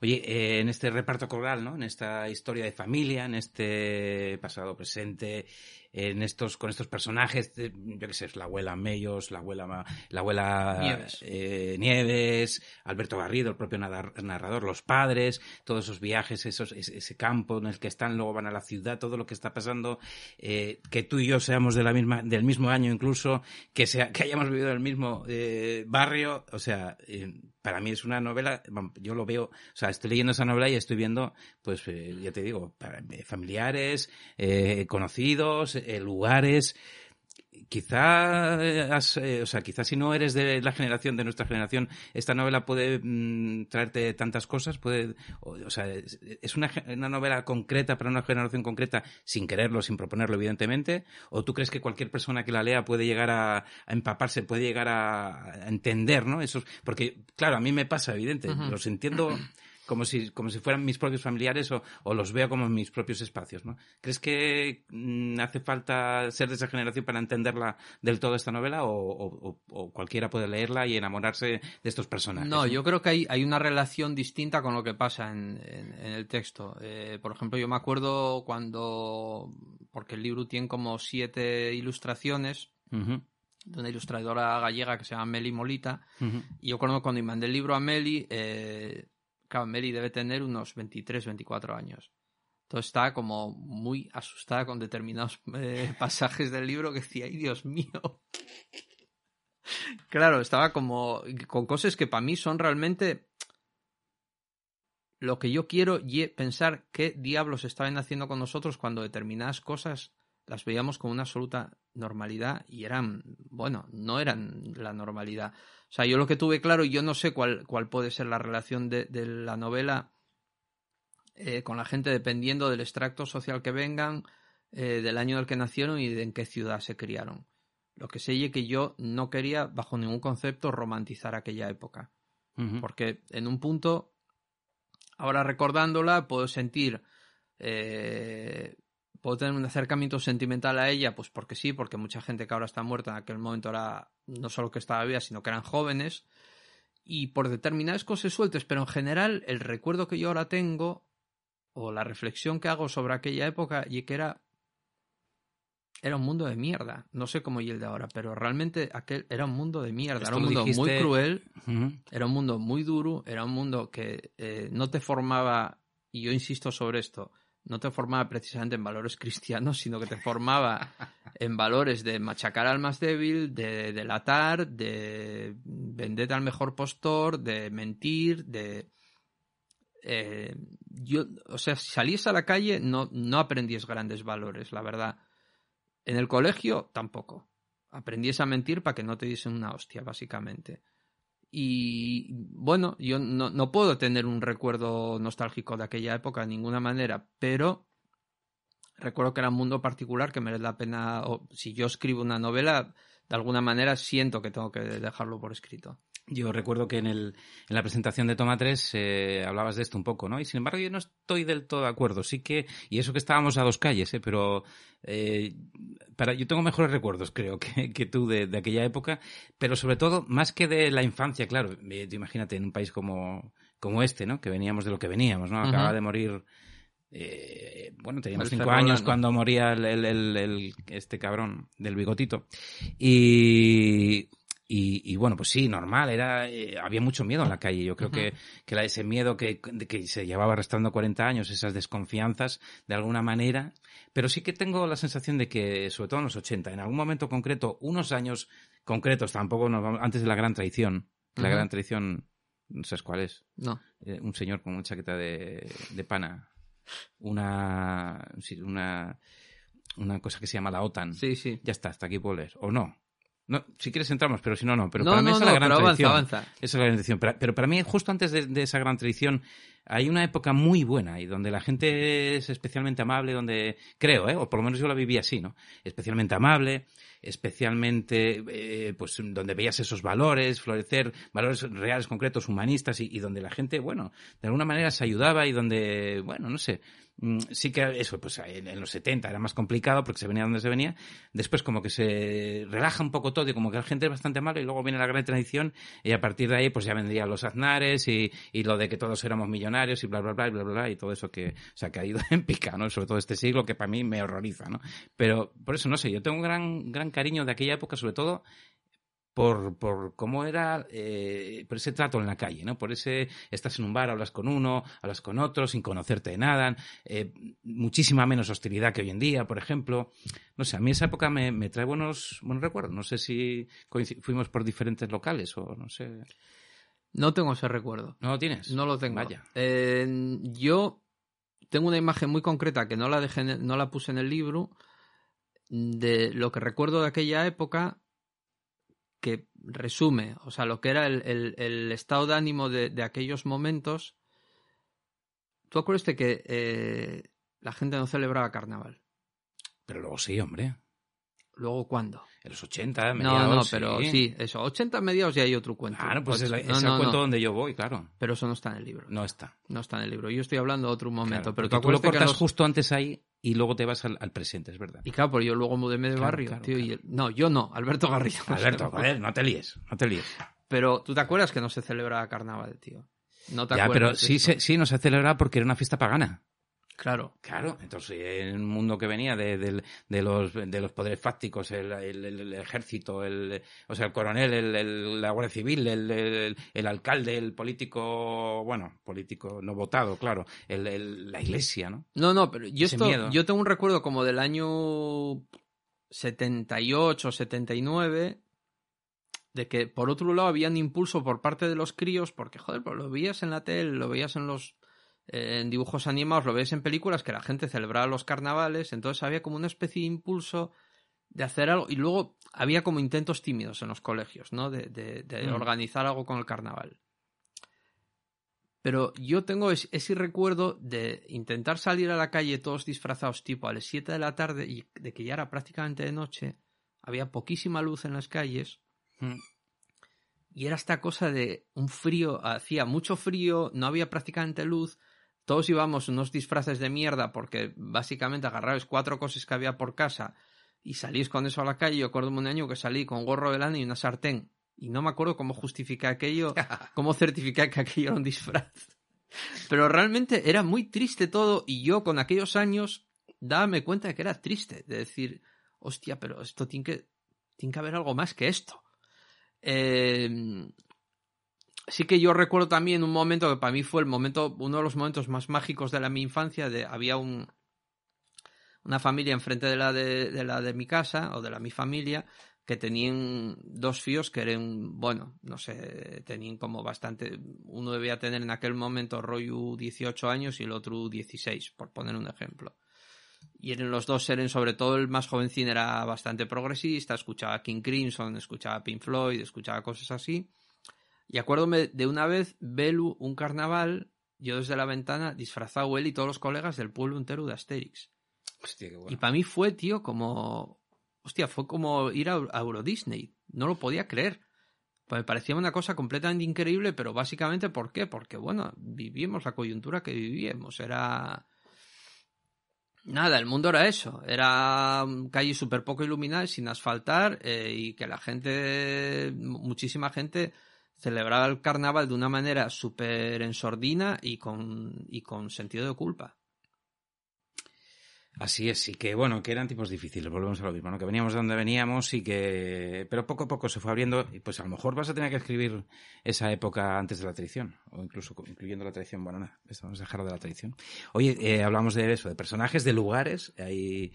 Oye, eh, en este reparto coral, ¿no? En esta historia de familia, en este pasado, presente, en estos, con estos personajes, yo qué sé, es la abuela Mellos, la abuela, la abuela Nieves. eh, Nieves, Alberto Garrido, el propio narrador, los padres, todos esos viajes, esos, ese, ese campo en el que están, luego van a la ciudad, todo lo que está pasando, eh, que tú y yo seamos de la misma, del mismo año incluso, que sea, que hayamos vivido en el mismo eh, barrio, o sea, eh, para mí es una novela, yo lo veo, o sea, estoy leyendo esa novela y estoy viendo, pues, eh, ya te digo, familiares, eh, conocidos, eh, lugares. Quizá, eh, eh, o sea, quizá si no eres de la generación, de nuestra generación, esta novela puede mm, traerte tantas cosas, puede, o, o sea, es, es una, una novela concreta para una generación concreta, sin quererlo, sin proponerlo, evidentemente, o tú crees que cualquier persona que la lea puede llegar a, a empaparse, puede llegar a, a entender, ¿no? Esos, porque, claro, a mí me pasa, evidente, Ujú. los entiendo como si, como si fueran mis propios familiares o, o los veo como mis propios espacios, ¿no? ¿Crees que mm, hace falta ser de esa generación para entenderla del todo esta novela o, o- o- o cualquiera puede leerla y enamorarse de estos personajes? No, yo creo que hay, hay una relación distinta con lo que pasa en, en- en el texto. Eh, por ejemplo, yo me acuerdo cuando, porque el libro tiene como siete ilustraciones Ujú, de una ilustradora gallega que se llama Meli Molita, ujú. y yo cuando, cuando mandé el libro a Meli, eh, claro, Meli debe tener unos 23, 24 años. Entonces estaba como muy asustada con determinados eh, pasajes del libro que decía, ¡ay, Dios mío! Claro, estaba como con cosas que para mí son realmente lo que yo quiero pensar qué diablos estaban haciendo con nosotros cuando determinadas cosas las veíamos con una absoluta normalidad y eran, bueno, no eran la normalidad. O sea, yo lo que tuve claro, y yo no sé cuál, cuál puede ser la relación de, de la novela eh, con la gente dependiendo del extracto social que vengan, eh, del año en el que nacieron y de en qué ciudad se criaron. Lo que sé es que yo no quería, bajo ningún concepto, romantizar aquella época. Porque en un punto, ahora recordándola, puedo sentir, eh, puedo tener un acercamiento sentimental a ella, pues porque sí, porque mucha gente que ahora está muerta en aquel momento era no solo que estaba viva, sino que eran jóvenes. Y por determinadas cosas sueltas, pero en general el recuerdo que yo ahora tengo, o la reflexión que hago sobre aquella época, y que era era un mundo de mierda. No sé cómo y el de ahora, pero realmente aquel era un mundo de mierda. Esto era un mundo muy cruel, era un mundo muy duro, era un mundo que eh, no te formaba, y yo insisto sobre esto, no te formaba precisamente en valores cristianos, sino que te formaba en valores de machacar al más débil, de delatar, de venderte al mejor postor, de mentir, de... eh, yo, o sea, si salías a la calle no, no aprendías grandes valores, la verdad. En el colegio tampoco. Aprendías a mentir para que no te diesen una hostia, básicamente. Y bueno, yo no, no puedo tener un recuerdo nostálgico de aquella época de ninguna manera, pero recuerdo que era un mundo particular que merece la pena, o si yo escribo una novela, de alguna manera siento que tengo que dejarlo por escrito. Yo recuerdo que en, el, en la presentación de Toma 3 eh, hablabas de esto un poco, ¿no? Y sin embargo yo no estoy del todo de acuerdo. Sí que, y eso que estábamos a dos calles, ¿eh? Pero eh, para, yo tengo mejores recuerdos, creo, que, que tú de, de aquella época. Pero sobre todo, más que de la infancia, claro. eh, imagínate en un país como, como este, ¿no? Que veníamos de lo que veníamos, ¿no? Acaba Ujú. de morir... eh, bueno, teníamos cinco años cuando moría el- el- el- este cabrón del bigotito. Y, y, y bueno, pues sí, normal, era, eh, había mucho miedo en la calle. Yo creo que, que la- ese miedo que, que se llevaba arrastrando 40 años, esas desconfianzas, de alguna manera. Pero sí que tengo la sensación de que, sobre todo en los 80, en algún momento concreto, unos años concretos, tampoco nos vamos- antes de la gran traición, la gran traición, no sabes cuál es, No. Eh, un señor con una chaqueta de, de pana, una, una, una cosa que se llama la OTAN. Sí, sí. Ya está, hasta aquí puedo leer. O no. No, si quieres entramos, pero si no, no. Pero no, para mí no, es la gran pero avanza, tradición. avanza. Esa es la gran tradición. Pero, pero para mí, justo antes de, de esa gran tradición, hay una época muy buena y donde la gente es especialmente amable, donde creo, ¿eh? o por lo menos yo la viví así, ¿no? Especialmente amable, especialmente, eh, pues, donde veías esos valores, florecer, valores reales, concretos, humanistas y, donde la gente, bueno, de alguna manera se ayudaba y donde, bueno, no sé, mm, sí que eso, pues en, los 70 era más complicado porque se venía donde se venía. Después como que se relaja un poco todo y como que la gente es bastante mala y luego viene la gran tradición y a partir de ahí pues ya vendrían los aznares y lo de que todos éramos millonarios y bla, bla, bla, bla, bla, bla, y todo eso que, o que ha ido en pica, ¿no? Sobre todo este siglo que para mí me horroriza, ¿no? Pero por eso, no sé, yo tengo un gran, gran cariño de aquella época, sobre todo por, por cómo era, eh, por ese trato en la calle, ¿no? Por ese, estás en un bar, hablas con uno, hablas con otro, sin conocerte de nada, eh, muchísima menos hostilidad que hoy en día, por ejemplo. No sé, a mí esa época me, me trae buenos, buenos recuerdos. No sé si fuimos por diferentes locales o no sé. No tengo ese recuerdo. ¿No lo tienes? No lo tengo. Vaya. Eh, yo tengo una imagen muy concreta que no la dejé, no la puse en el libro de lo que recuerdo de aquella época que resume, o sea, lo que era el, el- el estado de ánimo de, de aquellos momentos. ¿Tú acuerdas de que eh, la gente no celebraba carnaval? Pero luego sí, hombre. ¿Luego cuándo? En los 80, No, mediados, no, pero sí, eso. 80 mediados ya hay otro cuento. Claro, pues es, no, el no, cuento no, donde yo voy, claro. Pero eso no está en el libro. No está. No está en el libro. Yo estoy hablando de otro momento. Claro, pero porque tú tú lo que cortas los- justo antes ahí y luego te vas al, al presente, es verdad. Y claro, pues yo luego mudéme de Claro, barrio, claro, tío. y el- No, yo no, Alberto Garrido. Alberto, joder, no te líes, no te líes. Pero tú te acuerdas que no se celebraba carnaval, tío. No te Ya, pero acuerdas. sí, se, sí, no se celebraba porque era una fiesta pagana. Claro. Claro, entonces en un mundo que venía de, los, de los poderes fácticos, el, el- el- el ejército, el, o sea, el coronel, el, el- la Guardia Civil, el, el- el alcalde, el político, bueno, político no votado, claro, el, el- la iglesia, ¿no? No, no, pero yo esto, yo tengo un recuerdo como del año 78, 79, de que por otro lado había un impulso por parte de los críos, porque joder, pues lo veías en la tele, lo veías en los en dibujos animados, lo veías en películas, que la gente celebraba los carnavales, entonces había como una especie de impulso de hacer algo, y luego había como intentos tímidos en los colegios, ¿no? De, de- de Mm. organizar algo con el carnaval. Pero yo tengo es- ese recuerdo de intentar salir a la calle todos disfrazados tipo a las 7 de la tarde y de que ya era prácticamente de noche, había poquísima luz en las calles Mm. y era esta cosa de un frío, hacía mucho frío, no había prácticamente luz, todos íbamos unos disfraces de mierda porque básicamente agarrabais cuatro cosas que había por casa y salís con eso a la calle. Yo acuerdo un año que salí con gorro de lana y una sartén y no me acuerdo cómo justifiqué aquello, cómo certificar que aquello era un disfraz. Pero realmente era muy triste todo y yo con aquellos años dábame cuenta de que era triste, de decir, hostia, pero esto tiene que, tiene que haber algo más que esto. Eh, sí que yo recuerdo también un momento que para mí fue el momento, uno de los momentos más mágicos de la mi infancia, de había un una familia enfrente de la de, de la de mi casa o de la mi familia que tenían dos fíos que eran, bueno, no sé, tenían como bastante, uno debía tener en aquel momento rollo 18 años y el otro 16, por poner un ejemplo. Y eran los dos eran, sobre todo el más jovencín era bastante progresista, escuchaba King Crimson, escuchaba Pink Floyd, escuchaba cosas así. Y acuérdome de una vez, Belu, un carnaval, yo desde la ventana, disfrazado él y todos los colegas del pueblo entero de Asterix. Hostia, qué Y bueno. para mí fue, tío, como. Hostia, fue como ir a, a Euro Disney. No lo podía creer. Pues me parecía una cosa completamente increíble, pero básicamente, ¿por qué? Porque, bueno, vivíamos la coyuntura que vivíamos. Era. Nada, el mundo era eso. Era mm, calles súper poco iluminadas, sin asfaltar, eh, y que la gente, muchísima gente, celebraba el carnaval de una manera súper ensordina y con, y con sentido de culpa. Así es, y que bueno, que eran tipos difíciles, volvemos a lo mismo, ¿no? Que veníamos de donde veníamos y que... Pero poco a poco se fue abriendo y pues a lo mejor vas a tener que escribir esa época antes de la traición, o incluso incluyendo la traición, bueno, nada, vamos a dejar de la traición. Oye, eh, hablamos de eso, de personajes, de lugares, hay...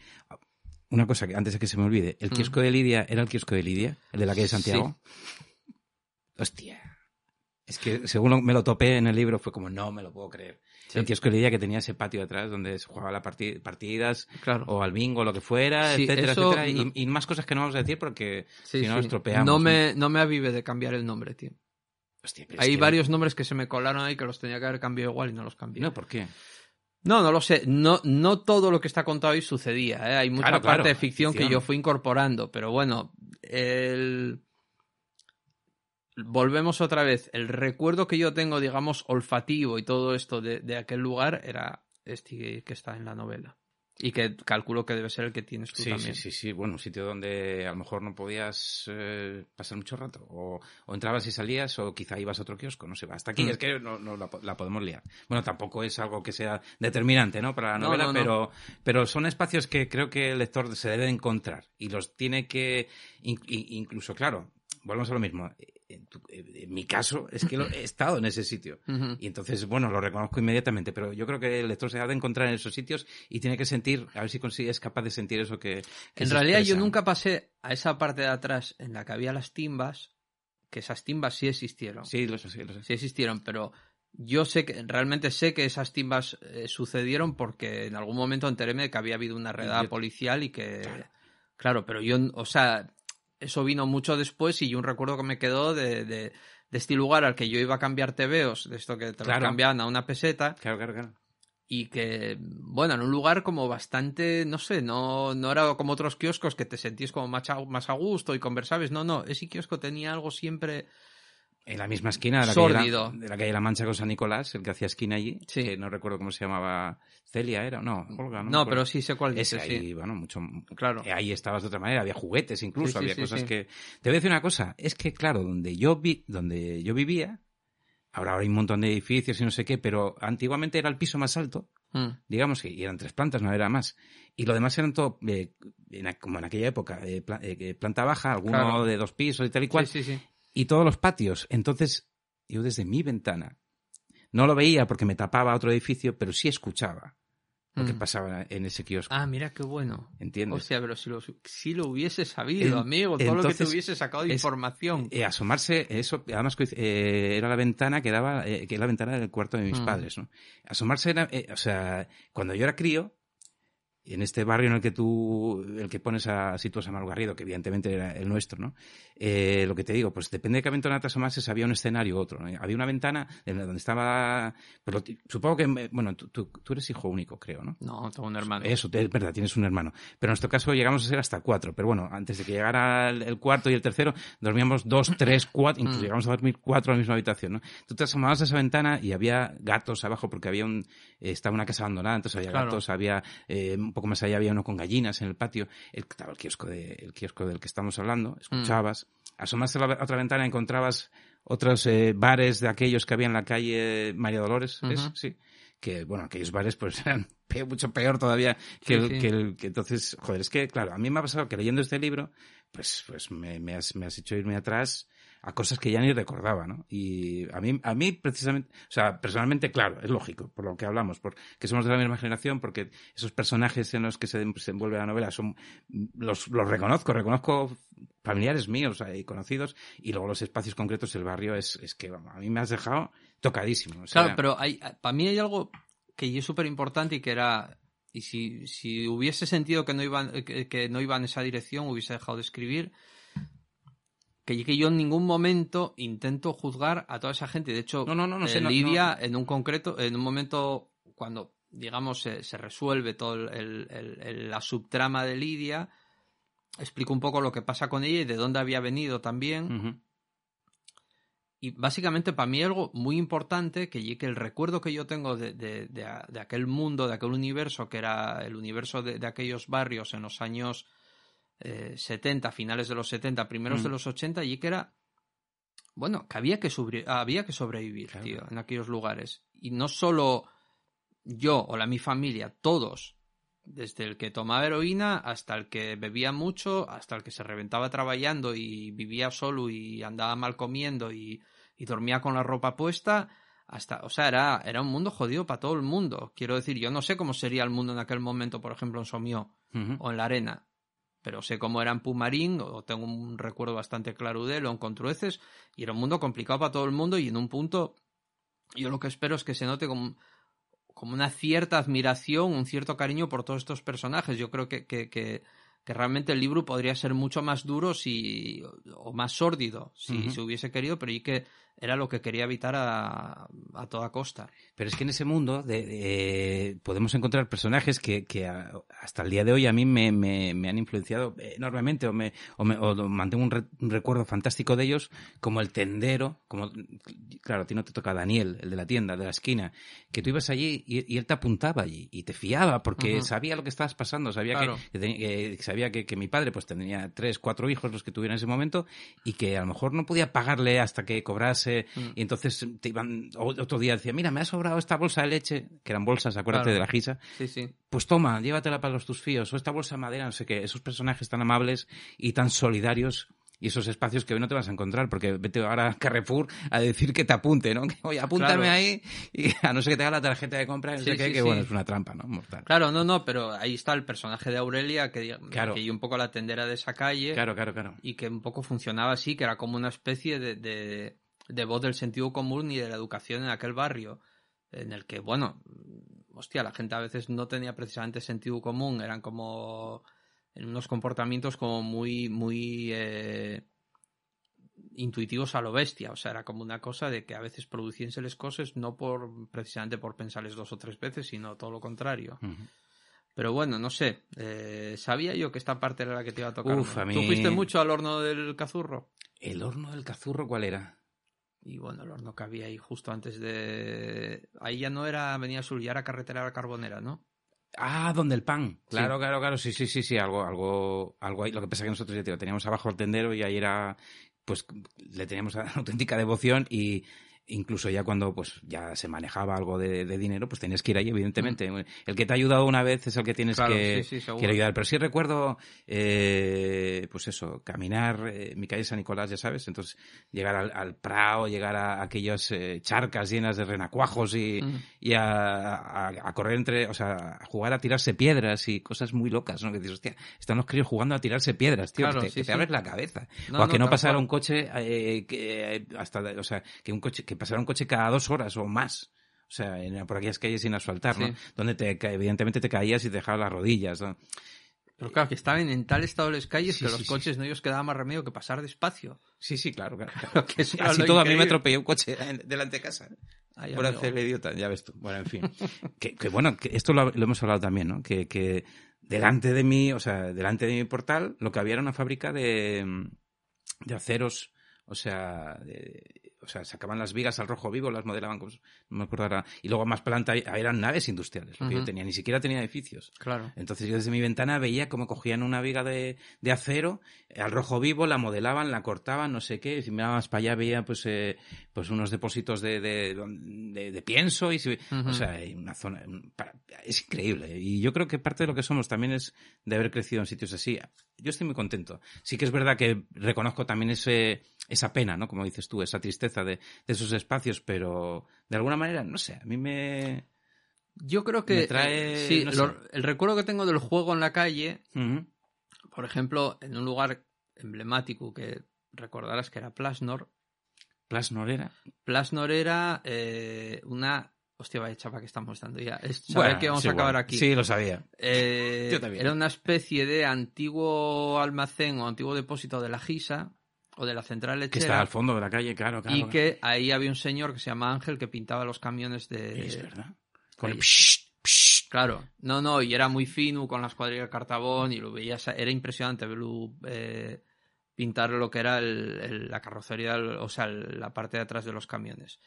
Una cosa que antes de que se me olvide, ¿el Mm. kiosco de Lidia era el kiosco de Lidia? ¿El de la calle Santiago? Hostia. Es que según me lo topé en el libro fue como, no me lo puedo creer. Sí. El kiosco que tenía ese patio atrás donde se jugaba las parti- partidas Claro. o al bingo, lo que fuera, Sí, etcétera, eso etcétera. no- Y, y más cosas que no vamos a decir porque Sí, si no sí. estropeamos. No me, no me avive de cambiar el nombre, tío. Hostia, Hay que- varios nombres que se me colaron ahí que los tenía que haber cambiado igual y no los cambié. No, ¿por qué? No, no lo sé. No, no todo lo que está contado ahí sucedía. ¿eh? Hay mucha Claro, parte claro, de ficción, ficción. que yo fui incorporando. Pero bueno, el... volvemos otra vez. El recuerdo que yo tengo, digamos, olfativo y todo esto de, de aquel lugar era, este que está en la novela. Y que calculo que debe ser el que tienes tú Sí, también. sí, sí, sí. Bueno, un sitio donde a lo mejor no podías eh, pasar mucho rato. O, o entrabas y salías, o quizá ibas a otro kiosco, no sé. Hasta aquí Mm. es que no, no la, po- la podemos liar. Bueno, tampoco es algo que sea determinante, ¿no? Para la No, novela, no, no. Pero, pero son espacios que creo que el lector se debe encontrar. Y los tiene que, in- in- incluso, claro, volvemos a lo mismo. En, tu- en mi caso, es que lo- he estado en ese sitio. Y entonces, bueno, lo reconozco inmediatamente, pero yo creo que el lector se ha de encontrar en esos sitios y tiene que sentir, a ver si consigue, es capaz de sentir eso que... que En realidad yo nunca pasé a esa parte de atrás en la que había las timbas, que esas timbas sí existieron. Sí, lo sé, sí, lo sé. Sí existieron, pero yo sé que, realmente sé que esas timbas eh, sucedieron porque en algún momento enteréme de que había habido una redada yo- policial y que... Claro. Claro. pero yo, o sea, eso vino mucho después y un recuerdo que me quedó de, de, de este lugar al que yo iba a cambiar tebeos, de esto que te lo Claro. cambiaban a una peseta, Claro, claro, claro. y que, bueno, en un lugar como bastante, no sé, no, no era como otros kioscos que te sentís como más a, más a gusto y conversabais, no, no, ese kiosco tenía algo siempre... En la misma esquina de la, Sórdido. calle, la, de la calle La Mancha con San Nicolás, el que hacía esquina allí, Sí. que no recuerdo cómo se llamaba, Celia era, no, Olga, no, No, pero sí sé cuál Ese dices, ahí, sí. bueno, mucho. Claro. eh, Ahí estabas de otra manera, había juguetes incluso, Sí, había cosas que. Te voy a decir una cosa, es que claro, donde yo vi, donde yo vivía, ahora hay un montón de edificios y no sé qué, pero antiguamente era el piso más alto, Mm. digamos que y eran tres plantas, no era más. Y lo demás eran todo, eh, en como en aquella época, eh, eh, planta baja, alguno Claro. de dos pisos y tal y cual, Sí, sí, sí. Y todos los patios. Entonces, yo desde mi ventana, no lo veía porque me tapaba otro edificio, pero sí escuchaba lo que Mm. pasaba en ese kiosco. Ah, mira qué bueno. ¿Entiendes? Hostia, pero si lo, si lo hubiese sabido, En- amigo, todo lo que te hubiese sacado de es- información. Eh, asomarse, eso, además eh, era la ventana que daba, eh, que era la ventana del cuarto de mis Mm. padres, ¿no? Asomarse era, eh, o sea, cuando yo era crío, en este barrio en el que tú, el que pones a sitúas a Garrido, que evidentemente era el nuestro, ¿no? Eh, lo que te digo, pues depende de qué ventana te asomases, había un escenario u otro, ¿no? Había una ventana en la- donde estaba, pues supongo que, bueno, tú, tú- eres hijo único, creo, ¿no? No, tengo un hermano. Eso, es verdad, tienes un hermano. Pero en nuestro caso llegamos a ser hasta cuatro. Pero bueno, antes de que llegara el, cuarto y el tercero, dormíamos dos, tres, cuatro, incluso llegamos a dormir cuatro en la misma habitación, ¿no? Tú te asomabas a esa ventana y había gatos abajo porque había un, estaba una casa abandonada, entonces había Claro. gatos, había, eh, un poco más allá había uno con gallinas en el patio, el, estaba el kiosco, de, el kiosco del que estamos hablando, escuchabas, asomaste a la otra ventana encontrabas otros eh, bares de aquellos que había en la calle María Dolores, ¿ves? Sí. Que, bueno, aquellos bares pues eran mucho peor todavía que, Sí, el, sí. que el- que entonces, joder, es que, claro, a mí me ha pasado que leyendo este libro, pues, pues me, me has, me has hecho irme atrás a cosas que ya ni recordaba, ¿no? Y a mí, a mí precisamente, o sea, personalmente, claro, es lógico, por lo que hablamos, porque somos de la misma generación, porque esos personajes en los que se, se envuelve la novela son, los, los reconozco, reconozco familiares míos eh, y conocidos, y luego los espacios concretos del barrio es, es que, vamos, a mí me has dejado tocadísimo. o Claro, pero hay, para mí hay algo que es súper importante y que era. Y si, si hubiese sentido que no, iban, que, que no iba en esa dirección, hubiese dejado de escribir. Que, que yo en ningún momento intento juzgar a toda esa gente. De hecho, No, no, no, no eh, sé, no- Lidia, en un concreto, en un momento cuando, digamos, se, se resuelve todo el, el- el- la subtrama de Lidia, explico un poco lo que pasa con ella y de dónde había venido también. Y básicamente para mí algo muy importante, que, que el recuerdo que yo tengo de, de- de de aquel mundo, de aquel universo, que era el universo de, de aquellos barrios en los años eh, 70, finales de los 70, primeros Mm. de los 80, y que era, bueno, que había que, había que sobrevivir, Claro. tío, en aquellos lugares. Y no solo yo o la mi familia, todos. Desde el que tomaba heroína hasta el que bebía mucho, hasta el que se reventaba trabajando y vivía solo y andaba mal comiendo y, y dormía con la ropa puesta, hasta, o sea, era, era un mundo jodido para todo el mundo. Quiero decir, yo no sé cómo sería el mundo en aquel momento, por ejemplo, en Somió o en la arena, pero sé cómo era en Pumarín, o tengo un recuerdo bastante claro de él, o en Contrueces, y era un mundo complicado para todo el mundo, y en un punto, yo lo que espero es que se note como, como una cierta admiración, un cierto cariño por todos estos personajes. Yo creo que, que, que, que realmente el libro podría ser mucho más duro si, o más sórdido si se hubiese querido, pero y que era lo que quería evitar a, a toda costa. Pero es que en ese mundo de, de- podemos encontrar personajes que, que a- hasta el día de hoy a mí me, me- me han influenciado enormemente o, me, o, me- o mantengo un, re- un recuerdo fantástico de ellos, como el tendero, como claro, a ti no te toca Daniel, el de la tienda, de la esquina, que tú ibas allí y, y él te apuntaba allí y te fiaba porque sabía lo que estabas pasando, sabía Claro. que, que que sabía que, que mi padre pues tenía tres, cuatro hijos los que tuviera en ese momento y que a lo mejor no podía pagarle hasta que cobrase Mm. y entonces te iban otro día decía mira me ha sobrado esta bolsa de leche que eran bolsas acuérdate Claro. de la gisa Sí, sí. pues toma llévatela para los tus fíos o esta bolsa de madera no sé qué esos personajes tan amables y tan solidarios y esos espacios que hoy no te vas a encontrar porque vete ahora a Carrefour a decir que te apunte ¿no? que oye apúntame Claro. ahí y a no ser que te haga la tarjeta de compra no Sí, sé qué sí, que sí. bueno es una trampa ¿no? mortal Claro, no, no, pero ahí está el personaje de Aurelia, que, Claro. que un poco la tendera de esa calle. claro claro claro y que un poco funcionaba así, que era como una especie de, de, de voz del sentido común y de la educación en aquel barrio, en el que, bueno, hostia, la gente a veces no tenía precisamente sentido común, eran como en unos comportamientos como muy, muy eh, intuitivos a lo bestia, o sea, era como una cosa de que a veces produciénseles cosas no por precisamente por pensarles dos o tres veces, sino todo lo contrario. Pero bueno, no sé, eh, sabía yo que esta parte era la que te iba a tocar. Uf, ¿no? a mí- ¿Tú fuiste mucho al horno del cazurro? el horno del cazurro cuál era Y bueno, el horno que había ahí justo antes de... Ahí ya no era Avenida Sur, ya era Carretera la Carbonera, ¿no? Ah, donde el pan. Sí. Claro, claro, claro. Sí, sí, sí, sí. Algo, algo, algo ahí. Lo que pasa es que nosotros ya digo, teníamos abajo el tendero y ahí era, pues, le teníamos auténtica devoción y incluso ya cuando, pues, ya se manejaba algo de, de dinero, pues tenías que ir ahí, evidentemente. El que te ha ayudado una vez es el que tienes. Claro, que, sí, sí, que ayudar. Pero sí recuerdo, eh, pues eso, caminar, eh, mi calle San Nicolás, ya sabes, entonces llegar al, al Prado, llegar a aquellas eh, charcas llenas de renacuajos y, Mm. y a, a- a correr entre, o sea, a jugar a tirarse piedras y cosas muy locas, ¿no? Que dices, hostia, están los críos jugando a tirarse piedras, tío, Claro, que te, que abres la cabeza. No, o a que no, no tal pasara un coche, eh, que hasta, o sea, que un coche, que pasara un coche cada dos horas o más. O sea, en- por aquellas calles sin asfaltar, ¿no? Donde te, evidentemente te caías y te dejabas las rodillas, ¿no? Pero claro, que estaban en tal estado las calles Sí, que sí, los coches no ellos quedaba más remedio que pasar despacio. Sí, sí, claro, claro. claro. Que Así todo a mí me atropelló un coche delante de casa. Ay, Por amigo. hacer el idiota, ya ves tú. Bueno, en fin. que, que bueno, que esto lo, lo hemos hablado también, ¿no? Que, que delante de mí, o sea, delante de mi portal, lo que había era una fábrica de, de aceros, o sea, de- o sea, sacaban las vigas al rojo vivo, las modelaban, como, no me acuerdo ahora. Y luego más planta eran naves industriales, lo que yo tenía, ni siquiera tenía edificios. Claro. Entonces yo desde mi ventana veía cómo cogían una viga de, de acero eh, al rojo vivo, la modelaban, la cortaban, no sé qué, y si más para allá veía pues eh, pues unos depósitos de, de, de- de pienso y si- o sea, hay una zona para- es increíble y yo creo que parte de lo que somos también es de haber crecido en sitios así. Yo estoy muy contento. Sí que es verdad que reconozco también ese esa pena, ¿no? Como dices tú, esa tristeza de, de esos espacios, pero de alguna manera, no sé, a mí me Yo creo que Me trae- eh, sí, no lo- sé. el recuerdo que tengo del juego en la calle, por ejemplo, en un lugar emblemático que recordarás que era Plasnor. Plasnor era. Plasnor era eh, una... Hostia, vaya chapa que estamos dando ya. Es saber Bueno, que vamos a acabar aquí. Sí, lo sabía. Eh, Yo también. Era una especie de antiguo almacén o antiguo depósito de la Gisa o de la central Que lechera. está al fondo de la calle, claro, claro. y que ahí había un señor que se llama Ángel que pintaba los camiones de... Es verdad. Con el psh, psh. Claro, no, no, y era muy fino con las cuadrillas de cartabón y lo veías, era impresionante verlo eh, pintar lo que era el- el- la carrocería, o sea, la parte de atrás de los camiones.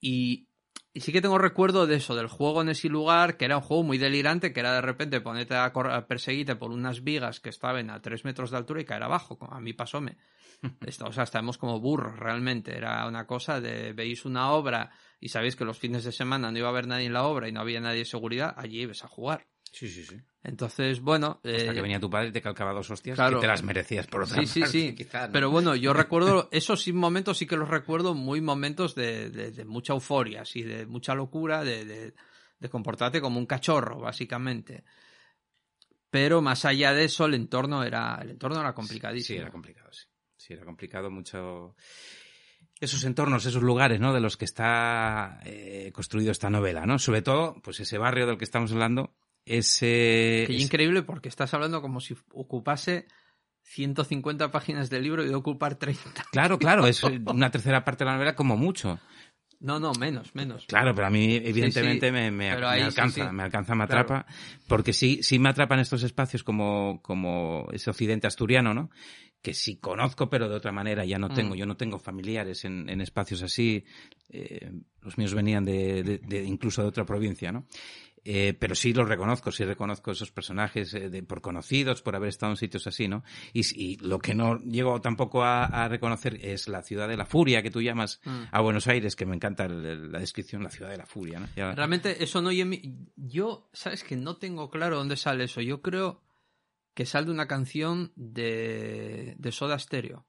Y, y sí que tengo recuerdo de eso, del juego en ese lugar, que era un juego muy delirante, que era de repente ponerte a, a perseguirte por unas vigas que estaban a tres metros de altura y caer abajo. A mí pasóme. O sea, estábamos como burros realmente. Era una cosa de veis una obra y sabéis que los fines de semana no iba a haber nadie en la obra y no había nadie de seguridad, allí ibas a jugar. Sí, sí, sí. Entonces, bueno. Hasta eh, que venía tu padre y te calcaba dos hostias claro. que te las merecías por otra Sí, sí, sí. quizá, ¿no? Pero bueno, yo recuerdo esos sí momentos, sí que los recuerdo muy momentos de, de- de mucha euforia, así, de mucha locura, de, de- de comportarte como un cachorro, básicamente. Pero más allá de eso, el entorno era, el entorno era complicadísimo. Sí, era complicado, sí. Sí, era complicado mucho. Esos entornos, esos lugares, ¿no? De los que está eh, construido esta novela, ¿no? Sobre todo, pues ese barrio del que estamos hablando, ese. Que ese- increíble porque estás hablando como si ocupase 150 páginas del libro y de ocupar 30. Claro, claro, es una tercera parte de la novela como mucho. No, no, menos, menos. Claro, pero a mí evidentemente sí. me, me- ahí alcanza, sí. me alcanza, me Claro. atrapa, porque sí, sí me atrapan estos espacios como, como ese occidente asturiano, ¿no? Que sí conozco, pero de otra manera ya no Mm. tengo. Yo no tengo familiares en, en espacios así. eh, los míos venían de, de- de- incluso de otra provincia, ¿no? Eh, pero sí los reconozco, sí reconozco esos personajes eh, de- por conocidos, por haber estado en sitios así, ¿no? Y, y lo que no llego tampoco a, a reconocer es la ciudad de la furia que tú llamas Mm. a Buenos Aires, que me encanta el- el- la descripción, la ciudad de la furia, ¿no? Ya- Realmente eso no. Yo, sabes que no tengo claro dónde sale eso. Yo creo que sale de una canción de, de Soda Stereo.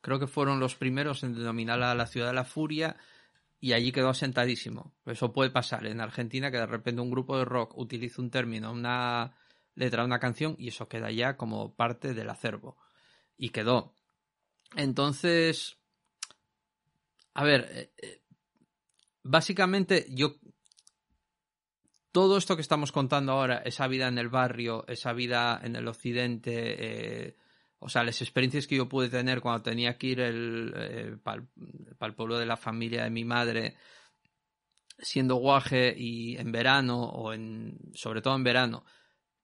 Creo que fueron los primeros en denominarla la ciudad de la furia y allí quedó asentadísimo. Eso puede pasar en Argentina que de repente un grupo de rock utiliza un término, una letra, una canción y eso queda ya como parte del acervo. Y quedó. Entonces, a ver, eh, eh, básicamente yo todo esto que estamos contando ahora, esa vida en el barrio, esa vida en el occidente, eh, o sea, las experiencias que yo pude tener cuando tenía que ir el, para el pueblo de la familia de mi madre, siendo guaje y en verano, o en, sobre todo en verano,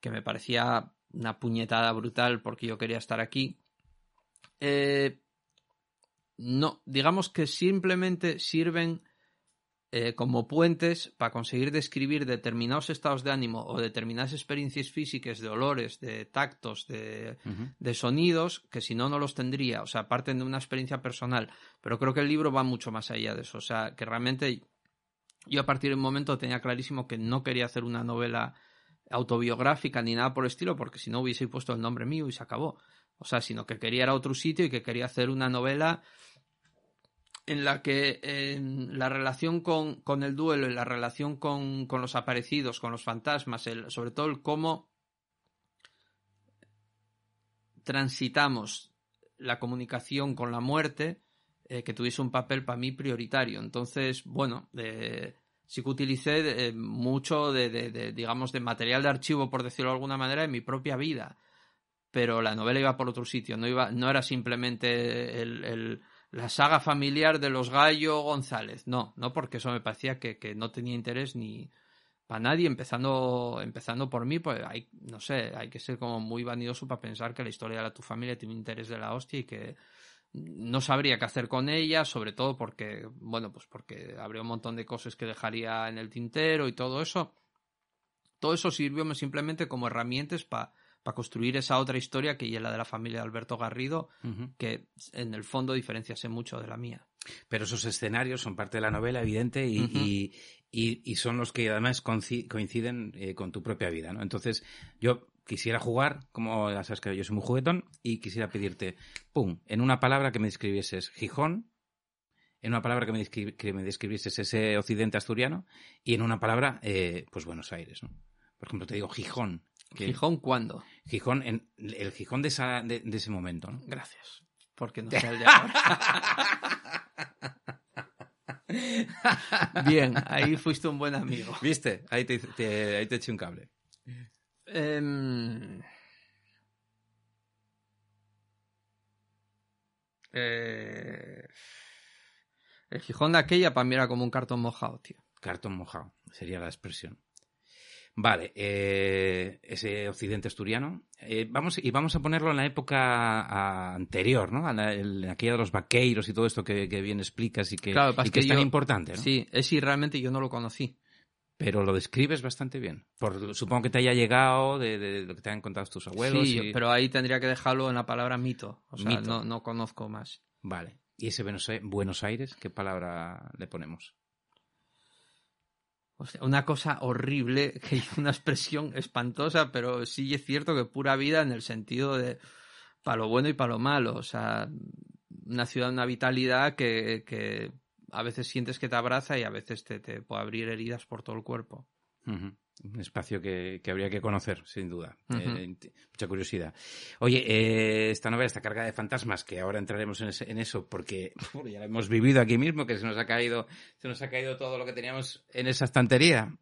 que me parecía una puñetada brutal porque yo quería estar aquí. Eh, no, digamos que simplemente sirven eh, como puentes para conseguir describir determinados estados de ánimo o determinadas experiencias físicas de olores, de tactos, de, de sonidos, que si no, no los tendría. O sea, parten de una experiencia personal. Pero creo que el libro va mucho más allá de eso. O sea, que realmente yo a partir de un momento tenía clarísimo que no quería hacer una novela autobiográfica ni nada por el estilo, porque si no hubiese puesto el nombre mío y se acabó. O sea, sino que quería ir a otro sitio y que quería hacer una novela en la que la relación con, con el duelo y la relación con, con los aparecidos, con los fantasmas, el, sobre todo el cómo transitamos la comunicación con la muerte, eh, que tuviese un papel para mí prioritario. Entonces, bueno, eh, sí que utilicé eh, mucho de, digamos, de material de archivo, por decirlo de alguna manera, en mi propia vida. Pero la novela iba por otro sitio, no, iba, no era simplemente el, la saga familiar de los Gallo González. No, no, porque eso me parecía que, que no tenía interés ni para nadie, empezando, empezando por mí, pues hay, no sé, hay que ser como muy vanidoso para pensar que la historia de tu familia tiene un interés de la hostia y que no sabría qué hacer con ella, sobre todo porque, bueno, pues porque habría un montón de cosas que dejaría en el tintero y todo eso. Todo eso sirvió simplemente como herramientas para pa construir esa otra historia que es la de la familia de Alberto Garrido, uh -huh. que en el fondo diferenciase mucho de la mía. Pero esos escenarios son parte de la novela, evidente, y, uh -huh. y, y, y, son los que además coinciden eh, con tu propia vida, ¿no? Entonces, yo quisiera jugar, como ya sabes que yo soy muy juguetón, y quisiera pedirte, pum, en una palabra que me describieses Gijón, en una palabra que me, que me describieses ese occidente asturiano, y en una palabra, eh, pues Buenos Aires, ¿no? Por ejemplo, te digo Gijón. Que, ¿Gijón cuándo? Gijón, en, el Gijón de, esa, de, de ese momento, ¿no? Gracias. Porque no sé el de ahora. Bien, ahí fuiste un buen amigo. ¿Viste? Ahí te, te, ahí te eché un cable. Um, eh, el Gijón de aquella para mí era como un cartón mojado, tío. Cartón mojado, sería la expresión. Vale, eh, ese occidente asturiano. Eh, vamos, y vamos a ponerlo en la época anterior, ¿no? En, la, en, aquella de los vaqueiros y todo esto que, que bien explicas y que, claro, y que, que es tan yo, importante, ¿no? Sí, es si realmente yo no lo conocí. Pero lo describes bastante bien. Por, supongo que te haya llegado de, de, de, lo que te han contado tus abuelos. Sí, y... pero ahí tendría que dejarlo en la palabra mito. O sea, mito. No, no conozco más. Vale. ¿Y ese Buenos Aires, qué palabra le ponemos? Una cosa horrible, que una expresión espantosa, pero sí es cierto que pura vida en el sentido de para lo bueno y para lo malo. O sea, una ciudad, una vitalidad que, que a veces sientes que te abraza y a veces te, te puede abrir heridas por todo el cuerpo. Un espacio que, que, habría que conocer, sin duda. Uh -huh. eh, mucha curiosidad. Oye, eh, esta novela está cargada de fantasmas, que ahora entraremos en, ese, en eso, porque bueno, ya lo hemos vivido aquí mismo, que se nos ha caído, se nos ha caído todo lo que teníamos en esa estantería.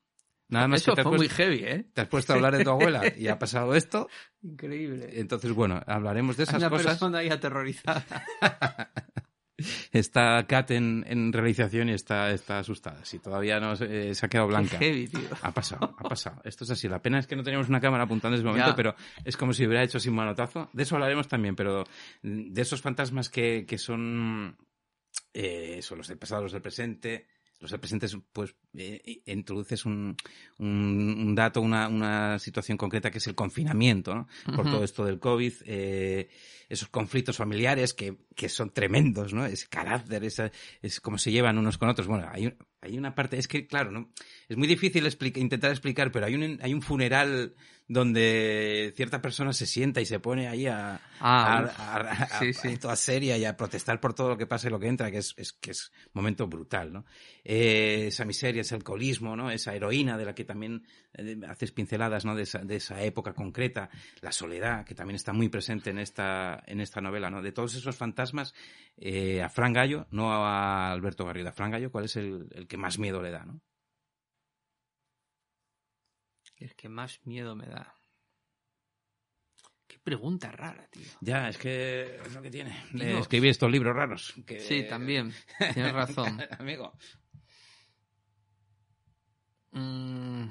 Nada más Eso que fue muy heavy, ¿eh? te has puesto a hablar de tu abuela y ha pasado esto. Increíble. Entonces, bueno, hablaremos de Hay esas una cosas. persona ahí aterrorizada. Está Kat en, en realización y está, está asustada. Si todavía no se, eh, se ha quedado blanca. Qué heavy, tío. Ha pasado, ha pasado. Esto es así. La pena es que no teníamos una cámara apuntando en ese momento, Ya. pero es como si hubiera hecho sin manotazo. De eso hablaremos también, pero de esos fantasmas que, que son, eh, son los del pasado, los del presente. Los del presente, pues, eh, introduces un, un, un dato, una, una situación concreta que es el confinamiento, ¿no? Por todo esto del COVID, eh, esos conflictos familiares que, que son tremendos, ¿no? Ese carácter, esa, es cómo se llevan unos con otros. Bueno, hay, hay una parte, es que, claro, ¿no? Es muy difícil explica- intentar explicar, pero hay un, hay un funeral donde cierta persona se sienta y se pone ahí a, Ah, a- a- a- Sí, a- sí. toda seria y a protestar por todo lo que pasa y lo que entra, que es, es que es un momento brutal, ¿no? Eh, esa miseria, ese alcoholismo, ¿no? Esa heroína de la que también eh, haces pinceladas, ¿no? De esa, de esa época concreta, la soledad, que también está muy presente en esta, en esta novela, ¿no? De todos esos fantasmas, eh, a Fran Gallo, no a Alberto Garrido, a Fran Gallo, ¿cuál es el, el que más miedo le da, ¿no? El que más miedo me da. Qué pregunta rara, tío. Ya, es que es lo que tiene de escribir estos libros raros. que- Sí, también. Tienes razón. Amigo. Mm.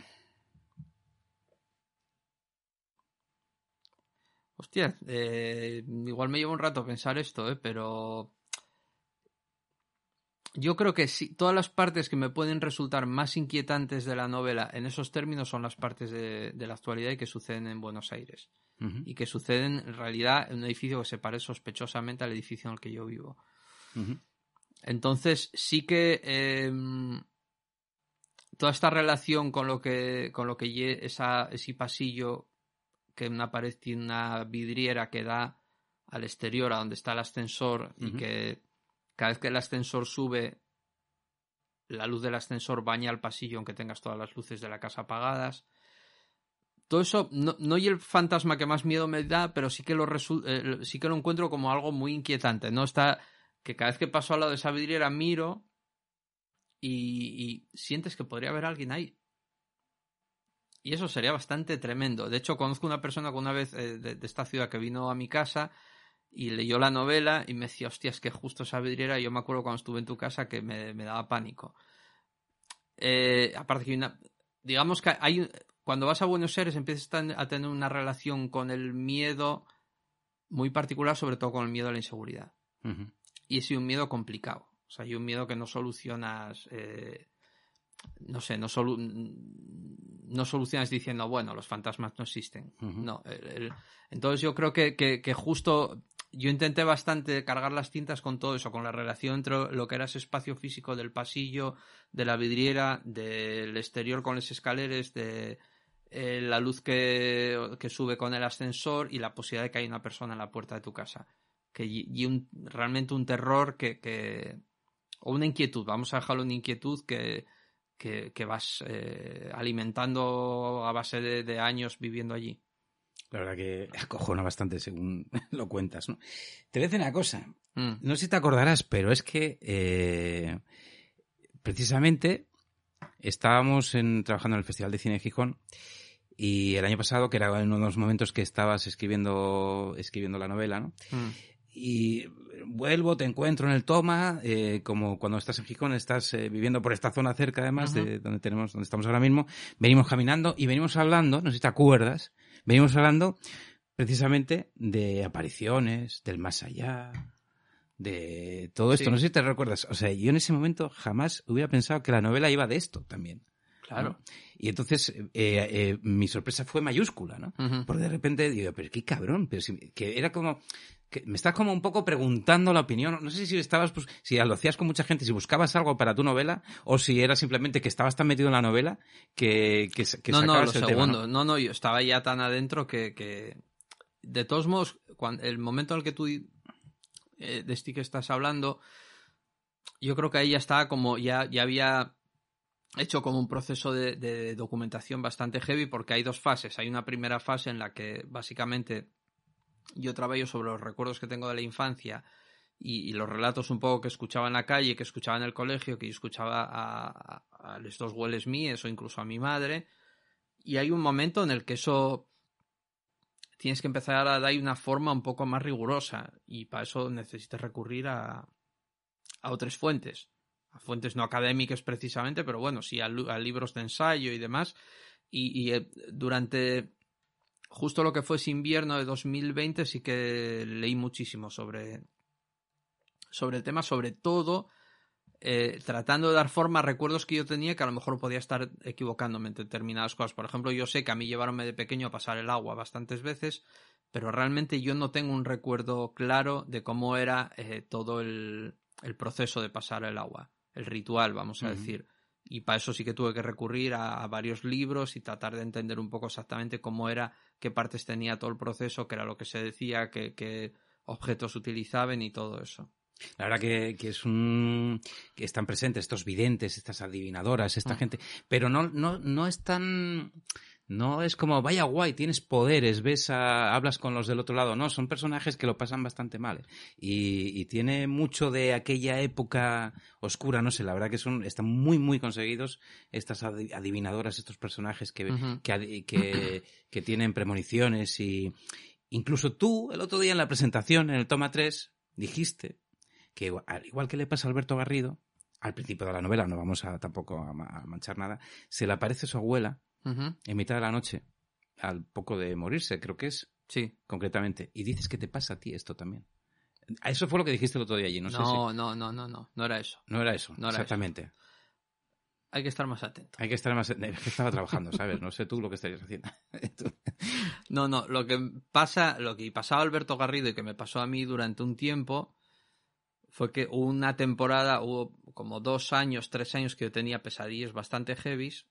Hostia, eh, igual me lleva un rato pensar esto, ¿eh? pero yo creo que sí, todas las partes que me pueden resultar más inquietantes de la novela en esos términos son las partes de, de la actualidad y que suceden en Buenos Aires. Y que suceden en realidad en un edificio que se parece sospechosamente al edificio en el que yo vivo. Entonces, sí que eh, toda esta relación con lo que, con lo que esa, ese pasillo que una pared tiene una vidriera que da al exterior, a donde está el ascensor, y que cada vez que el ascensor sube, la luz del ascensor baña el pasillo, aunque tengas todas las luces de la casa apagadas. Todo eso, no, no y el fantasma que más miedo me da, pero sí que lo eh, sí que lo encuentro como algo muy inquietante. No está que cada vez que paso al lado de esa vidriera miro y, sientes que podría haber alguien ahí. Y eso sería bastante tremendo. De hecho, conozco una persona que una vez eh, de esta ciudad que vino a mi casa y leyó la novela y me decía, hostia, es que justo esa vidriera, yo me acuerdo cuando estuve en tu casa que me, me daba pánico. Eh, aparte que una... Digamos que hay... Cuando vas a Buenos Aires empiezas a ten- a tener una relación con el miedo muy particular, sobre todo con el miedo a la inseguridad y es un miedo complicado. O sea, hay un miedo que no solucionas, eh, no sé, no, solu- no solucionas diciendo, bueno, los fantasmas no existen. No, el- el- entonces yo creo que, que- que justo yo intenté bastante cargar las tintas con todo eso, con la relación entre lo que era ese espacio físico del pasillo, de la vidriera, del exterior con las escaleras, de eh, la luz que, que sube con el ascensor y la posibilidad de que haya una persona en la puerta de tu casa que y un, realmente un terror que, que o una inquietud, vamos a dejarlo una inquietud que, que, que vas eh, alimentando a base de, de años viviendo allí. La verdad que acojona bastante según lo cuentas, ¿no? Te voy a decir una cosa. Mm, No sé si te acordarás, pero es que eh, precisamente estábamos en- trabajando en el Festival de Cine de Gijón y el año pasado, que era uno de los momentos que estabas escribiendo, escribiendo la novela, ¿no? mm, y vuelvo, te encuentro en el toma, eh, como cuando estás en Gijón, estás eh, viviendo por esta zona cerca además de donde tenemos, donde estamos ahora mismo, venimos caminando y venimos hablando, no sé si te acuerdas, venimos hablando precisamente de apariciones, del más allá, de todo esto, Sí. no sé si te recuerdas, o sea, yo en ese momento jamás hubiera pensado que la novela iba de esto también. claro. ¿no? Y entonces eh, eh, mi sorpresa fue mayúscula, ¿no? Ujú. Porque de repente digo, pero qué cabrón, pero si- que era como, que me estás como un poco preguntando la opinión, no sé si estabas, pues, si lo hacías con mucha gente, si buscabas algo para tu novela, o si era simplemente que estabas tan metido en la novela que, que, que no, no, lo el tema, segundo. ¿no? no, yo estaba ya tan adentro que, que... de todos modos, cuando, el momento en el que tú eh, de este que estás hablando, yo creo que ahí ya estaba como, ya, ya había hecho como un proceso de, de documentación bastante heavy porque hay dos fases. Hay una primera fase en la que básicamente yo trabajo sobre los recuerdos que tengo de la infancia y, los relatos un poco que escuchaba en la calle, que escuchaba en el colegio, que yo escuchaba a, a- a estos hueles míos o incluso a mi madre. Y hay un momento en el que eso tienes que empezar a dar una forma un poco más rigurosa y para eso necesitas recurrir a, a otras fuentes. A fuentes no académicas precisamente, pero bueno, sí a, libros de ensayo y demás. Y, y, eh, durante justo lo que fue ese invierno de 2020 sí que leí muchísimo sobre, sobre el tema, sobre todo eh, tratando de dar forma a recuerdos que yo tenía que a lo mejor podía estar equivocándome en determinadas cosas. Por ejemplo, yo sé que a mí llevaronme de pequeño a pasar el agua bastantes veces, pero realmente yo no tengo un recuerdo claro de cómo era eh, todo el, el proceso de pasar el agua, el ritual, vamos a decir. Y para eso sí que tuve que recurrir a, a varios libros y tratar de entender un poco exactamente cómo era, qué partes tenía todo el proceso, qué era lo que se decía, qué, qué objetos utilizaban y todo eso. La verdad que, que es un que están presentes estos videntes, estas adivinadoras, esta Mm. gente, pero no no no es tan no es como vaya guay, tienes poderes, ves a, hablas con los del otro lado, no, son personajes que lo pasan bastante mal. Y, y tiene mucho de aquella época oscura, no sé, la verdad que son están muy muy conseguidos estas adi- adivinadoras, estos personajes que que, adi- que, que tienen premoniciones y incluso tú el otro día en la presentación en el toma 3 dijiste que al igual que le pasa a Alberto Garrido, al principio de la novela, no vamos a tampoco a manchar nada, se le aparece su abuela En mitad de la noche, al poco de morirse, creo que es, Sí. concretamente, y dices que te pasa a ti esto también. Eso fue lo que dijiste el otro día allí, no, No, sé si... no, no, no, no, no era eso. No era eso, No era exactamente. Hay que estar más atento. Hay que estar más... Es que estaba trabajando, ¿sabes? No sé tú lo que estarías haciendo. No, no, lo que pasa, lo que pasaba a Alberto Garrido y que me pasó a mí durante un tiempo fue que una temporada, hubo como dos años, tres años que yo tenía pesadillas bastante heavies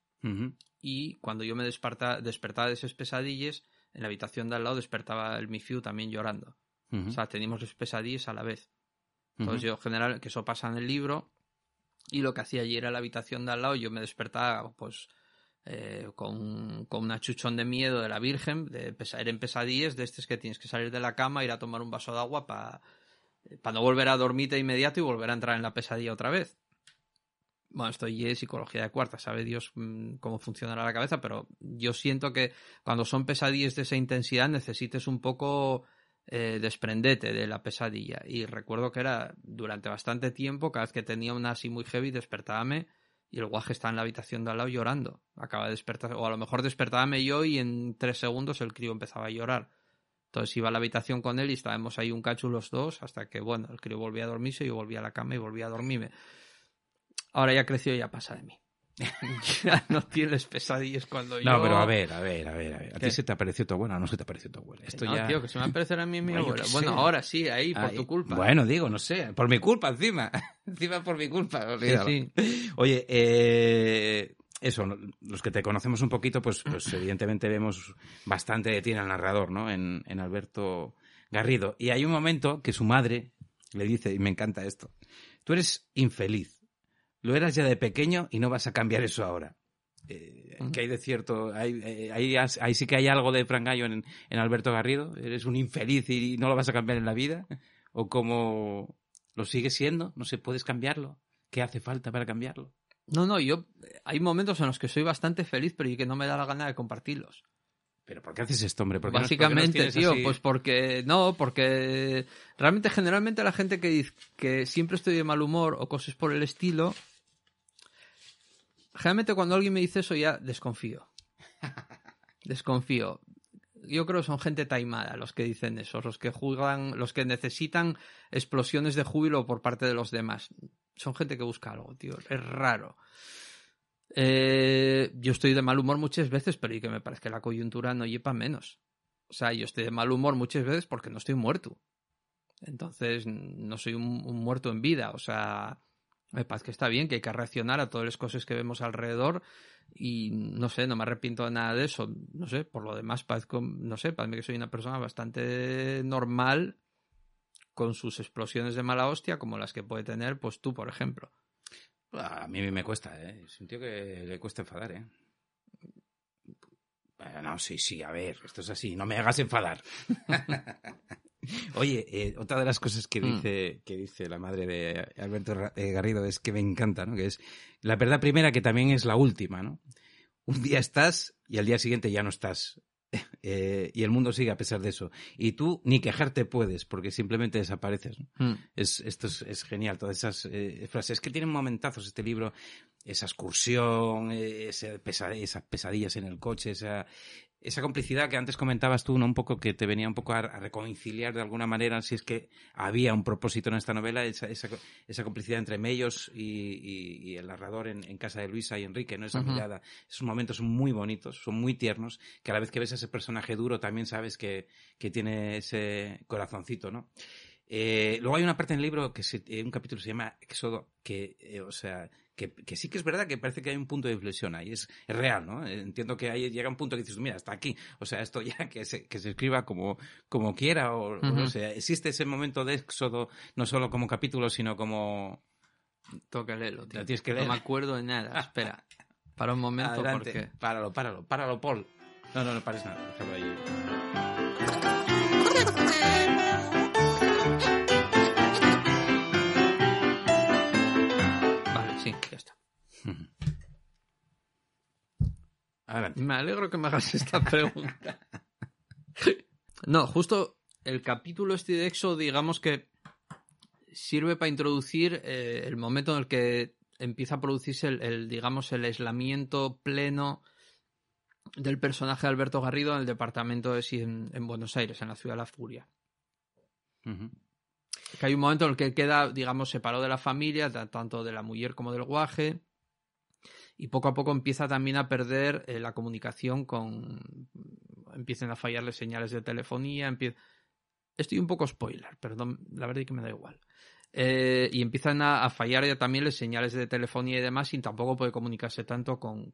Y cuando yo me desperta- despertaba de esas pesadillas, en la habitación de al lado despertaba el Mifiu también llorando. O sea, teníamos las pesadillas a la vez. Entonces yo, general, que eso pasa en el libro, y lo que hacía allí era la habitación de al lado, yo me despertaba, pues, eh, con, con una chuchón de miedo de la Virgen, de pesa- eran pesadillas de estos que tienes que salir de la cama, ir a tomar un vaso de agua para no volver a dormirte de inmediato y volver a entrar en la pesadilla otra vez. Bueno, esto es psicología de cuarta, sabe Dios mm, cómo funcionará la cabeza, pero yo siento que cuando son pesadillas de esa intensidad necesites un poco eh, desprendete de la pesadilla. Y recuerdo que era durante bastante tiempo, cada vez que tenía una así muy heavy, despertábame y el guaje estaba en la habitación de al lado llorando. Acaba de despertar, o a lo mejor despertábame yo y en tres segundos el crío empezaba a llorar. Entonces iba a la habitación con él y estábamos ahí un cacho los dos hasta que, bueno, el crío volvía a dormirse, yo volvía a la cama y volvía a dormirme. Ahora ya creció y ya pasa de mí. ya no tienes pesadillas cuando yo... No, pero a ver, a ver, a ver, a ver. ¿A ti se te apareció tu abuela o no se te apareció tu abuela? Esto no, ya... tío, que se me va a mí mi abuela. Bueno, ahora sí, ahí, por tu culpa. Bueno, digo, no sé, por mi culpa encima. encima por mi culpa. Sí, olvídalo. sí. Oye, eh, eso, los que te conocemos un poquito, pues, pues evidentemente vemos bastante de ti en el narrador, ¿no? En, en Alberto Garrido. Y hay un momento que su madre le dice, y me encanta esto, tú eres infeliz. Lo eras ya de pequeño y no vas a cambiar eso ahora. Eh, que hay de cierto, hay, eh, ahí, sí que hay algo de Fran Gallo en, en Alberto Garrido. Eres un infeliz y no lo vas a cambiar en la vida. O como lo sigues siendo, no sé, puedes cambiarlo. ¿Qué hace falta para cambiarlo? No, no, yo... Hay momentos en los que soy bastante feliz, pero y que no me da la gana de compartirlos. ¿Pero por qué haces esto, hombre? ¿Por qué nos- por qué nos Básicamente, tío, así? pues porque... No, porque... Realmente, generalmente la gente que dice que siempre estoy de mal humor o cosas por el estilo... Generalmente cuando alguien me dice eso ya desconfío. Desconfío. Yo creo que son gente taimada los que dicen eso, los que juegan, los que necesitan explosiones de júbilo por parte de los demás. Son gente que busca algo, tío. Es raro. Eh, yo estoy de mal humor muchas veces, pero y que me parece que la coyuntura no lleva menos. O sea, yo estoy de mal humor muchas veces porque no estoy muerto. Entonces, no soy un, un muerto en vida. O sea, me parece que está bien, que hay que reaccionar a todas las cosas que vemos alrededor y no sé, no me arrepiento de nada de eso. No sé, por lo demás, parezco, no sé, parece que soy una persona bastante normal con sus explosiones de mala hostia como las que puede tener, pues tú, por ejemplo. A mí me cuesta, ¿eh? Es un tío que le cuesta enfadar, ¿eh? Bueno, no, sí, sí, a ver, esto es así, no me hagas enfadar. Oye, eh, otra de las cosas que Mm. dice, que dice la madre de Alberto eh, Garrido es que me encanta, ¿no? Que es la verdad primera que también es la última, ¿no? Un día estás y al día siguiente ya no estás. Eh, y el mundo sigue a pesar de eso. Y tú ni quejarte puedes, porque simplemente desapareces. ¿no? Mm. Es, esto es, es genial, todas esas eh, frases. Es que tienen momentazos este libro, esa excursión, eh, ese pesa- esas pesadillas en el coche, esa, esa complicidad que antes comentabas tú, ¿no? Un poco que te venía un poco a, a reconciliar de alguna manera, si es que había un propósito en esta novela, esa, esa, esa complicidad entre Mellos y, y- y el narrador en, en casa de Luisa y Enrique, ¿no? Esa Ujú. mirada. Esos momentos son muy bonitos, son muy tiernos, que a la vez que ves a ese personaje duro también sabes que, que tiene ese corazoncito, ¿no? Eh, luego hay una parte en el libro que se, eh, un capítulo se llama Éxodo, que, eh, o sea, que, que sí que es verdad que parece que hay un punto de inflexión ahí, es, es real, ¿no? Entiendo que ahí llega un punto que dices, mira, hasta aquí, o sea, esto ya que se, que se escriba como, como quiera, o, o no Ujú. sé, existe ese momento de Éxodo, no solo como capítulo, sino como... Que leerlo, tío. Tienes que No leer. me acuerdo de nada. Espera. Para un momento Adelante, porque... páralo, páralo, páralo, Paul. No, no, no pares nada, déjalo ahí. Adelante. Me alegro que me hagas esta pregunta. No, justo el capítulo este de Exo, digamos que sirve para introducir eh, el momento en el que empieza a producirse el, el, digamos, el aislamiento pleno del personaje de Alberto Garrido en el departamento de sí en, en Buenos Aires, en la ciudad de la furia. Que hay un momento en el que queda, digamos, separado de la familia, ta- tanto de la mujer como del guaje, y poco a poco empieza también a perder eh, la comunicación con... Empiezan a fallarle señales de telefonía, empie- Estoy un poco spoiler, pero no- la verdad es que me da igual. Eh, y empiezan a, fallar ya también las señales de telefonía y demás, y tampoco puede comunicarse tanto con,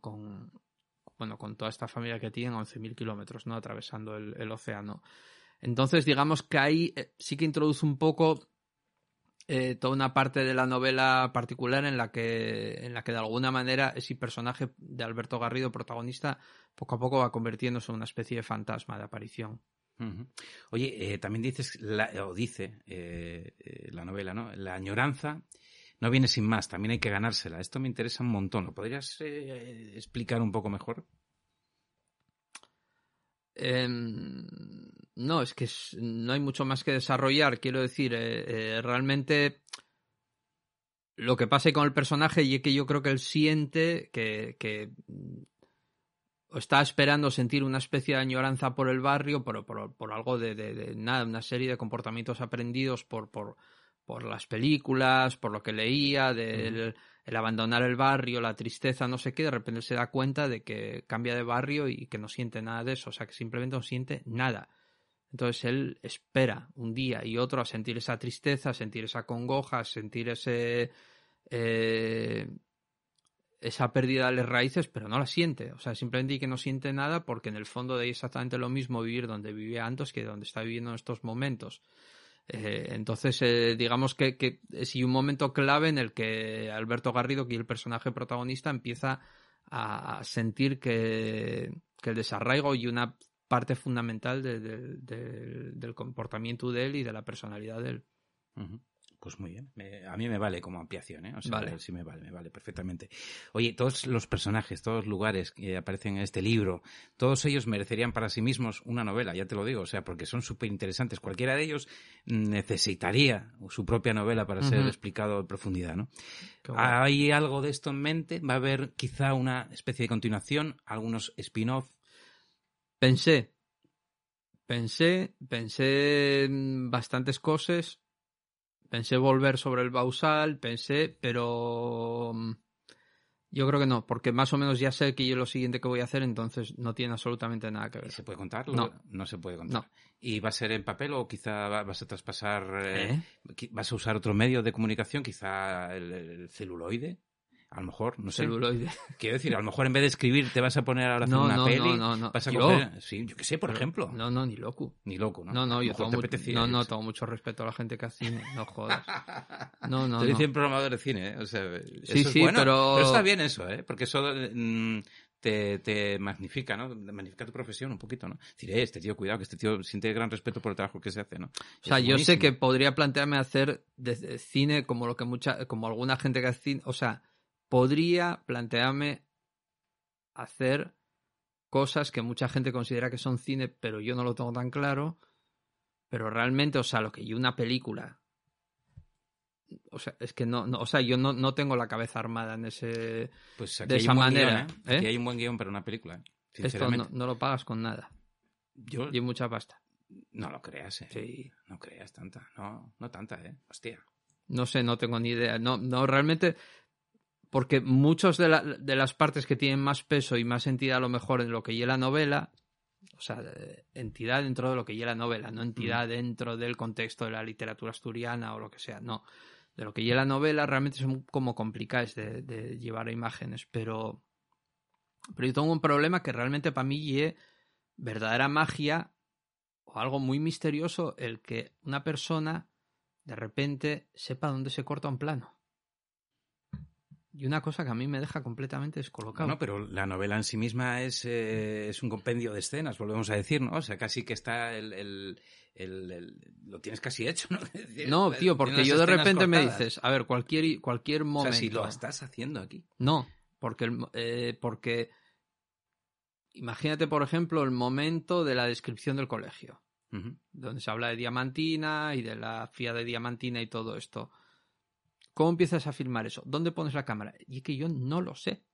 bueno, con toda esta familia que tienen 11.000 kilómetros, ¿no? Atravesando el, el océano. Entonces, digamos que ahí eh, sí que introduce un poco eh, toda una parte de la novela particular en la que en la que de alguna manera ese personaje de Alberto Garrido, protagonista, poco a poco va convirtiéndose en una especie de fantasma de aparición. Oye, eh, también dices, la- o dice eh, la novela, ¿no? La añoranza no viene sin más, también hay que ganársela. Esto me interesa un montón. ¿Lo podrías explicar un poco mejor? Em, no, es que es- no hay mucho más que desarrollar. Quiero decir, eh, eh, realmente lo que pasa con el personaje y es que yo creo que él siente que, que mm, está esperando sentir una especie de añoranza por el barrio, por, por, por algo de, de- de nada, una serie de comportamientos aprendidos por, por, por las películas, por lo que leía, del el abandonar el barrio, la tristeza, no sé qué, de repente se da cuenta de que cambia de barrio y que no siente nada de eso, o sea, que simplemente no siente nada. Entonces él espera un día y otro a sentir esa tristeza, a sentir esa congoja, a sentir ese eh, esa pérdida de las raíces, pero no la siente. O sea, simplemente que no siente nada porque en el fondo de ahí exactamente lo mismo vivir donde vivía antes que donde está viviendo en estos momentos. Eh, entonces, eh, digamos que, que es un momento clave en el que Alberto Garrido, que es el personaje protagonista, empieza a, sentir que, el desarraigo y una parte fundamental de- de- de- del comportamiento de él y de la personalidad de él. Pues muy bien. Me- a mí me vale como ampliación, ¿eh? O sea, Vale. sí me vale, me vale perfectamente. Oye, todos los personajes, todos los lugares que aparecen en este libro, todos ellos merecerían para sí mismos una novela, ya te lo digo, o sea, porque son súper interesantes. Cualquiera de ellos necesitaría su propia novela para ser explicado en profundidad, ¿no? ¿Hay algo de esto en mente? ¿Va a haber quizá una especie de continuación? ¿Algunos spin-off? Pensé, pensé, pensé en bastantes cosas, pensé volver sobre el Bausal, pensé, pero mm, yo creo que no, porque más o menos ya sé que yo lo siguiente que voy a hacer, entonces no tiene absolutamente nada que ver. ¿Se puede contar? No. No se puede contar. No. ¿Y va a ser en papel o quizá va- vas a traspasar... eh, ¿Eh? ¿Vas a usar otro medio de comunicación? Quizá el, el celuloide. A lo mejor, no sé. Celuloide. Quiero decir, a lo mejor en vez de escribir te vas a poner ahora a hacer No, una no, peli. no, no, no. Vas a Yo. coger... Sí, yo qué sé, por ejemplo. No, no, ni loco. Ni loco, ¿no? No, no, yo tengo, te no, no, sé. tengo mucho respeto a la gente que hace cine, no jodas. No, no, te no. dicen programador de cine, ¿eh? O sea, Sí, eso es sí, bueno. pero- está bien eso, ¿eh? Porque eso mm, te, te magnifica, ¿no? Magnifica tu profesión un poquito, ¿no? Decir, eh, este tío, cuidado, que este tío siente gran respeto por el trabajo que se hace, ¿no? O sea, Es yo sé buenísimo. que podría plantearme hacer desde cine como lo que mucha, como alguna gente que hace cine, o sea, podría plantearme hacer cosas que mucha gente considera que son cine, pero yo no lo tengo tan claro. Pero realmente, o sea, lo que yo una película. O sea, es que no, no o sea, yo no, no tengo la cabeza armada en ese. Pues aquí de hay esa un buen manera, guion, ¿eh? Aquí ¿eh? hay un buen guion para una película, ¿eh? Esto no, no lo pagas con nada. Yo Y mucha pasta. no lo creas, ¿eh? Sí. No creas tanta. No, no tanta, ¿eh? Hostia. No sé, no tengo ni idea. No, no realmente. Porque muchas de, la- de las partes que tienen más peso y más entidad, a lo mejor, en lo que lleva la novela, o sea, entidad dentro de lo que lleva la novela, no entidad dentro del contexto de la literatura asturiana o lo que sea, no. De lo que lleva la novela realmente son como complicadas de, de llevar a imágenes, pero. Pero yo tengo un problema que realmente para mí es verdadera magia o algo muy misterioso el que una persona de repente sepa dónde se corta un plano. Y una cosa que a mí me deja completamente descolocado. No, pero la novela en sí misma es, eh, es un compendio de escenas, volvemos a decir, ¿no? O sea, casi que está el... el- el- el- lo tienes casi hecho, ¿no? No, pues, tío, porque yo de repente me dices, a ver, cualquier, cualquier O momento. sea, si lo estás haciendo aquí. No, porque, eh, porque imagínate, por ejemplo, el momento de la descripción del colegio, donde se habla de diamantina y de la fía de diamantina y todo esto. ¿Cómo empiezas a filmar eso? ¿Dónde pones la cámara? Y es que yo no lo sé.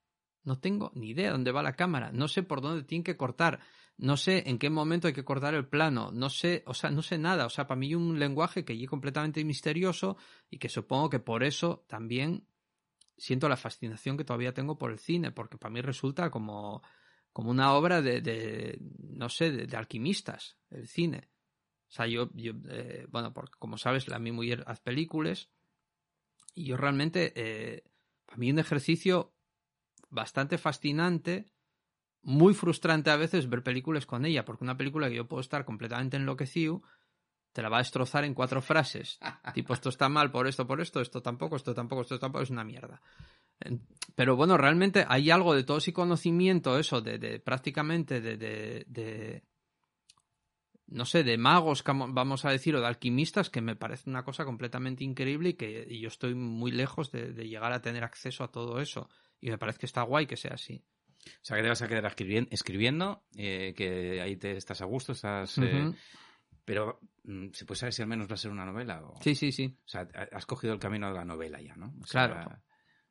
No tengo ni idea dónde va la cámara. No sé por dónde tienen que cortar. No sé en qué momento hay que cortar el plano. No sé, o sea, no sé nada. O sea, para mí un lenguaje que es completamente misterioso y que supongo que por eso también siento la fascinación que todavía tengo por el cine, porque para mí resulta como, como una obra de, de no sé, de, alquimistas, el cine. O sea, yo, yo eh, bueno, porque como sabes, la mi mujer hace películas y yo realmente, eh, para mí un ejercicio bastante fascinante, muy frustrante a veces ver películas con ella, porque una película que yo puedo estar completamente enloquecido, te la va a destrozar en cuatro frases. tipo, esto está mal por esto, por esto, esto tampoco, esto tampoco, esto tampoco, es una mierda. Pero bueno, realmente hay algo de todo ese conocimiento, eso, de, de prácticamente de, de, de- no sé, de magos, vamos a decir, o de alquimistas, que me parece una cosa completamente increíble y que y yo estoy muy lejos de, de llegar a tener acceso a todo eso. Y me parece que está guay que sea así. O sea, que te vas a quedar escribi- escribiendo, eh, que ahí te estás a gusto, estás... eh. Pero, mm, ¿se puede saber si al menos va a ser una novela? O, Sí, sí, sí. o sea, ha- has cogido el camino de la novela ya, ¿no? O sea, Claro.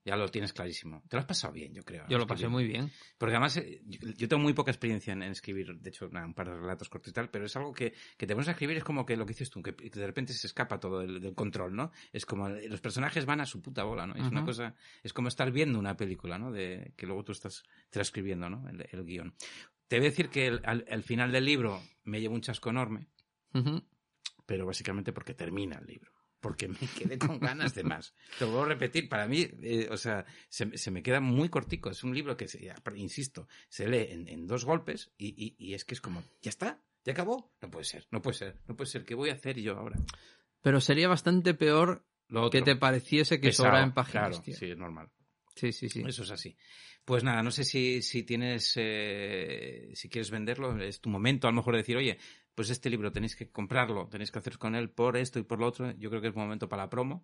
Ya lo tienes clarísimo. Te lo has pasado bien, yo creo. Yo lo pasé muy bien. Porque además, eh, yo, tengo muy poca experiencia en, en escribir, de hecho, un par de relatos cortos y tal, pero es algo que, que te pones a escribir, es como que lo que dices tú, que, de repente se escapa todo del, del control, ¿no? Es como, eh, los personajes van a su puta bola, ¿no? Es una cosa, es como estar viendo una película, ¿no? De, que luego tú estás transcribiendo, ¿no? El, el guion. Te voy a decir que el- al, al final del libro me llevo un chasco enorme, pero básicamente porque termina el libro. Porque me quedé con ganas de más. Te lo vuelvo a repetir, para mí, eh, o sea, se, se me queda muy cortico. Es un libro que, se, insisto, se lee en, en dos golpes y, y- y es que es como, ¿ya está? ¿Ya acabó? No puede ser, no puede ser, no puede ser. ¿Qué voy a hacer yo ahora? Pero sería bastante peor Lo que te pareciese que pesado, sobra en páginas, Claro, tío. sí, es normal. Sí, sí, sí. Eso es así. Pues nada, no sé si, si tienes, eh, si quieres venderlo, es tu momento a lo mejor de decir, oye, pues este libro tenéis que comprarlo, tenéis que hacer con él por esto y por lo otro. Yo creo que es momento para la promo.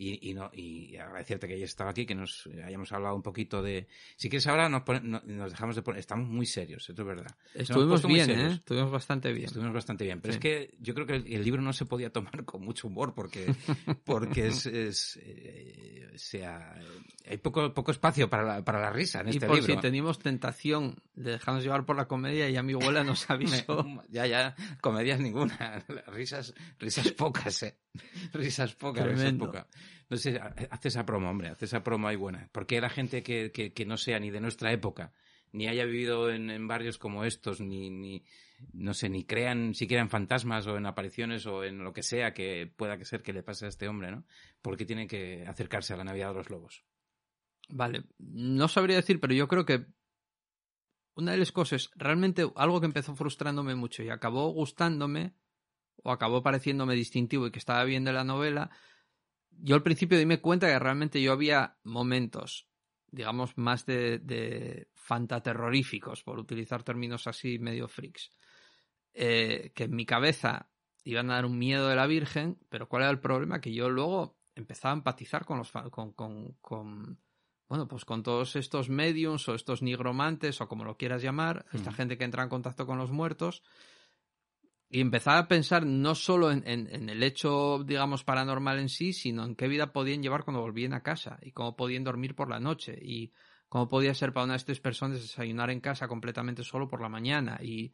Y, y no y agradecerte que hayas estado aquí, que nos hayamos hablado un poquito de... Si quieres ahora nos, pone- no- nos dejamos de poner... Estamos muy serios, esto es verdad. Estuvimos bien, serios. ¿eh? Estuvimos bastante bien. Estuvimos bastante bien, pero Sí. es que yo creo que el, el libro no se podía tomar con mucho humor porque, porque es, es, eh, o sea, hay poco, poco espacio para la, para la risa en Y este por libro. si teníamos tentación de dejarnos llevar por la comedia, ya mi abuela nos avisó. ya, ya, comedias ninguna, risas, risas pocas, eh. Risas pocas, risas pocas. Sé, hace esa promo, hombre, hace esa promo ahí buena. Porque la gente que, que, que no sea ni de nuestra época, ni haya vivido en, en barrios como estos, ni, ni, no sé, ni crean siquiera en fantasmas o en apariciones o en lo que sea que pueda que ser que le pase a este hombre, ¿no? Porque tiene que acercarse a la Navidad de los Lobos. Vale, no sabría decir, pero yo creo que una de las cosas, realmente algo que empezó frustrándome mucho y acabó gustándome, o acabó pareciéndome distintivo y que estaba bien de la novela, yo al principio dime cuenta que realmente yo había momentos, digamos, más de, de fantaterroríficos, por utilizar términos así medio freaks, eh, que en mi cabeza iban a dar un miedo de la Virgen, pero ¿cuál era el problema? Que yo luego empezaba a empatizar con los con, con, con bueno, pues con todos estos mediums o estos nigromantes o como lo quieras llamar, esta gente que entra en contacto con los muertos, y empezaba a pensar no solo en, en, el hecho, digamos, paranormal en sí, sino en qué vida podían llevar cuando volvían a casa y cómo podían dormir por la noche y cómo podía ser para una de estas personas desayunar en casa completamente solo por la mañana. Y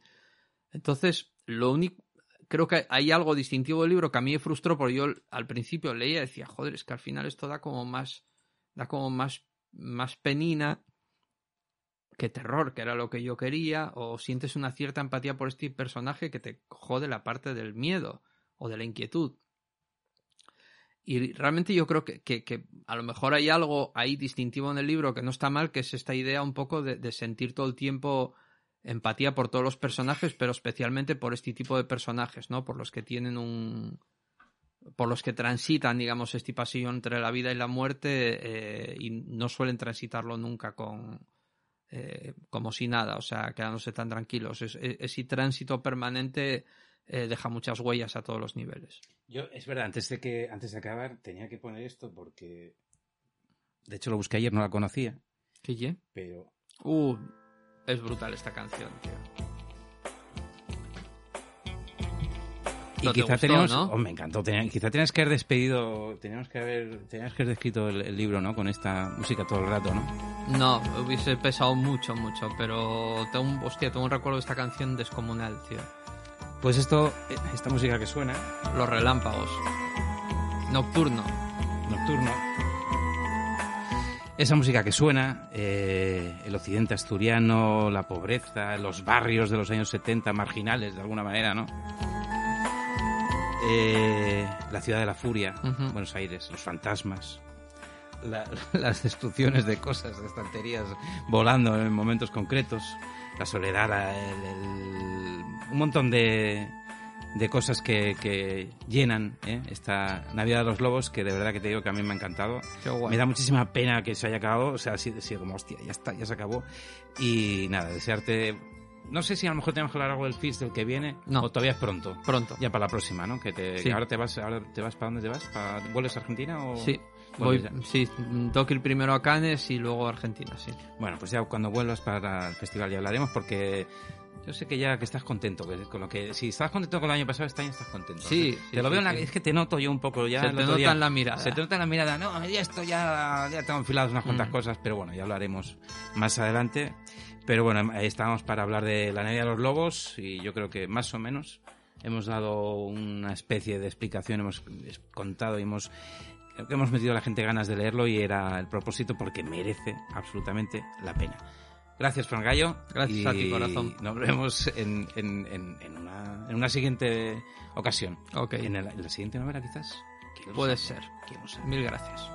entonces, lo único, creo que hay algo distintivo del libro que a mí me frustró porque yo al principio leía y decía, joder, es que al final esto da como más, da como más, más penina que terror, que era lo que yo quería, o sientes una cierta empatía por este personaje que te jode la parte del miedo o de la inquietud. Y realmente yo creo que, que, a lo mejor hay algo ahí distintivo en el libro que no está mal, que es esta idea un poco de, de, sentir todo el tiempo empatía por todos los personajes, pero especialmente por este tipo de personajes, ¿no? Por los que tienen un. por los que transitan, digamos, este pasillo entre la vida y la muerte eh, y no suelen transitarlo nunca con, eh, como si nada, o sea, quedándose tan tranquilos. ese tránsito permanente eh, deja muchas huellas a todos los niveles. Yo, es verdad, antes de que antes de acabar tenía que poner esto porque de hecho lo busqué ayer, no la conocía. ¿Qué? Pero uh, es brutal esta canción, tío. Y quizá teníamos, oh, me encantó, quizá tenías que haber despedido, teníamos que haber, tenías que haber descrito el, libro, ¿no? Con esta música todo el rato, ¿no? No, hubiese pesado mucho, mucho, pero tengo un, hostia, tengo un recuerdo de esta canción descomunal, tío. Pues esto, esta música que suena. Los relámpagos. Nocturno. Nocturno. Esa música que suena, eh, el occidente asturiano, la pobreza, los barrios de los años 70 marginales de alguna manera, ¿no? Eh, la ciudad de la furia, Buenos Aires, los fantasmas, las destrucciones de cosas, de estanterías volando en momentos concretos, la soledad, un montón de, de cosas que, llenan ¿eh? esta Navidad de los Lobos, que de verdad que te digo que a mí me ha encantado. Me da muchísima pena que se haya acabado, o sea, así, sido como, hostia, ya está, ya se acabó. Y nada, desearte no sé si a lo mejor tenemos que hablar algo del FIS del que viene. No. O todavía es pronto. Pronto. Ya para la próxima, ¿no? Que, te, ahora te vas, ahora te vas para dónde te vas? ¿Para, ¿Vuelves a Argentina o...? Sí. Voy, sí, tengo que ir primero a Cannes y luego a Argentina, sí. Bueno, pues ya cuando vuelvas para el festival ya hablaremos porque yo sé que ya que estás contento con lo que si estabas contento con el año pasado este año estás contento sí, te lo veo en la, es que te noto yo un poco ya se te nota en la mirada se te nota en la mirada no ya esto ya ya tengo enfiladas unas cuantas mm. cosas pero bueno ya hablaremos más adelante pero bueno, ahí estábamos para hablar de la Navidad de los Lobos y yo creo que más o menos hemos dado una especie de explicación, hemos contado y hemos hemos metido a la gente ganas de leerlo y era el propósito porque merece absolutamente la pena. Gracias, Fran Gallo. Gracias a ti, corazón. Nos vemos en, en, en, una, en una siguiente ocasión. Ok. En, la siguiente novela, quizás. Puede ser. Mil gracias.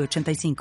85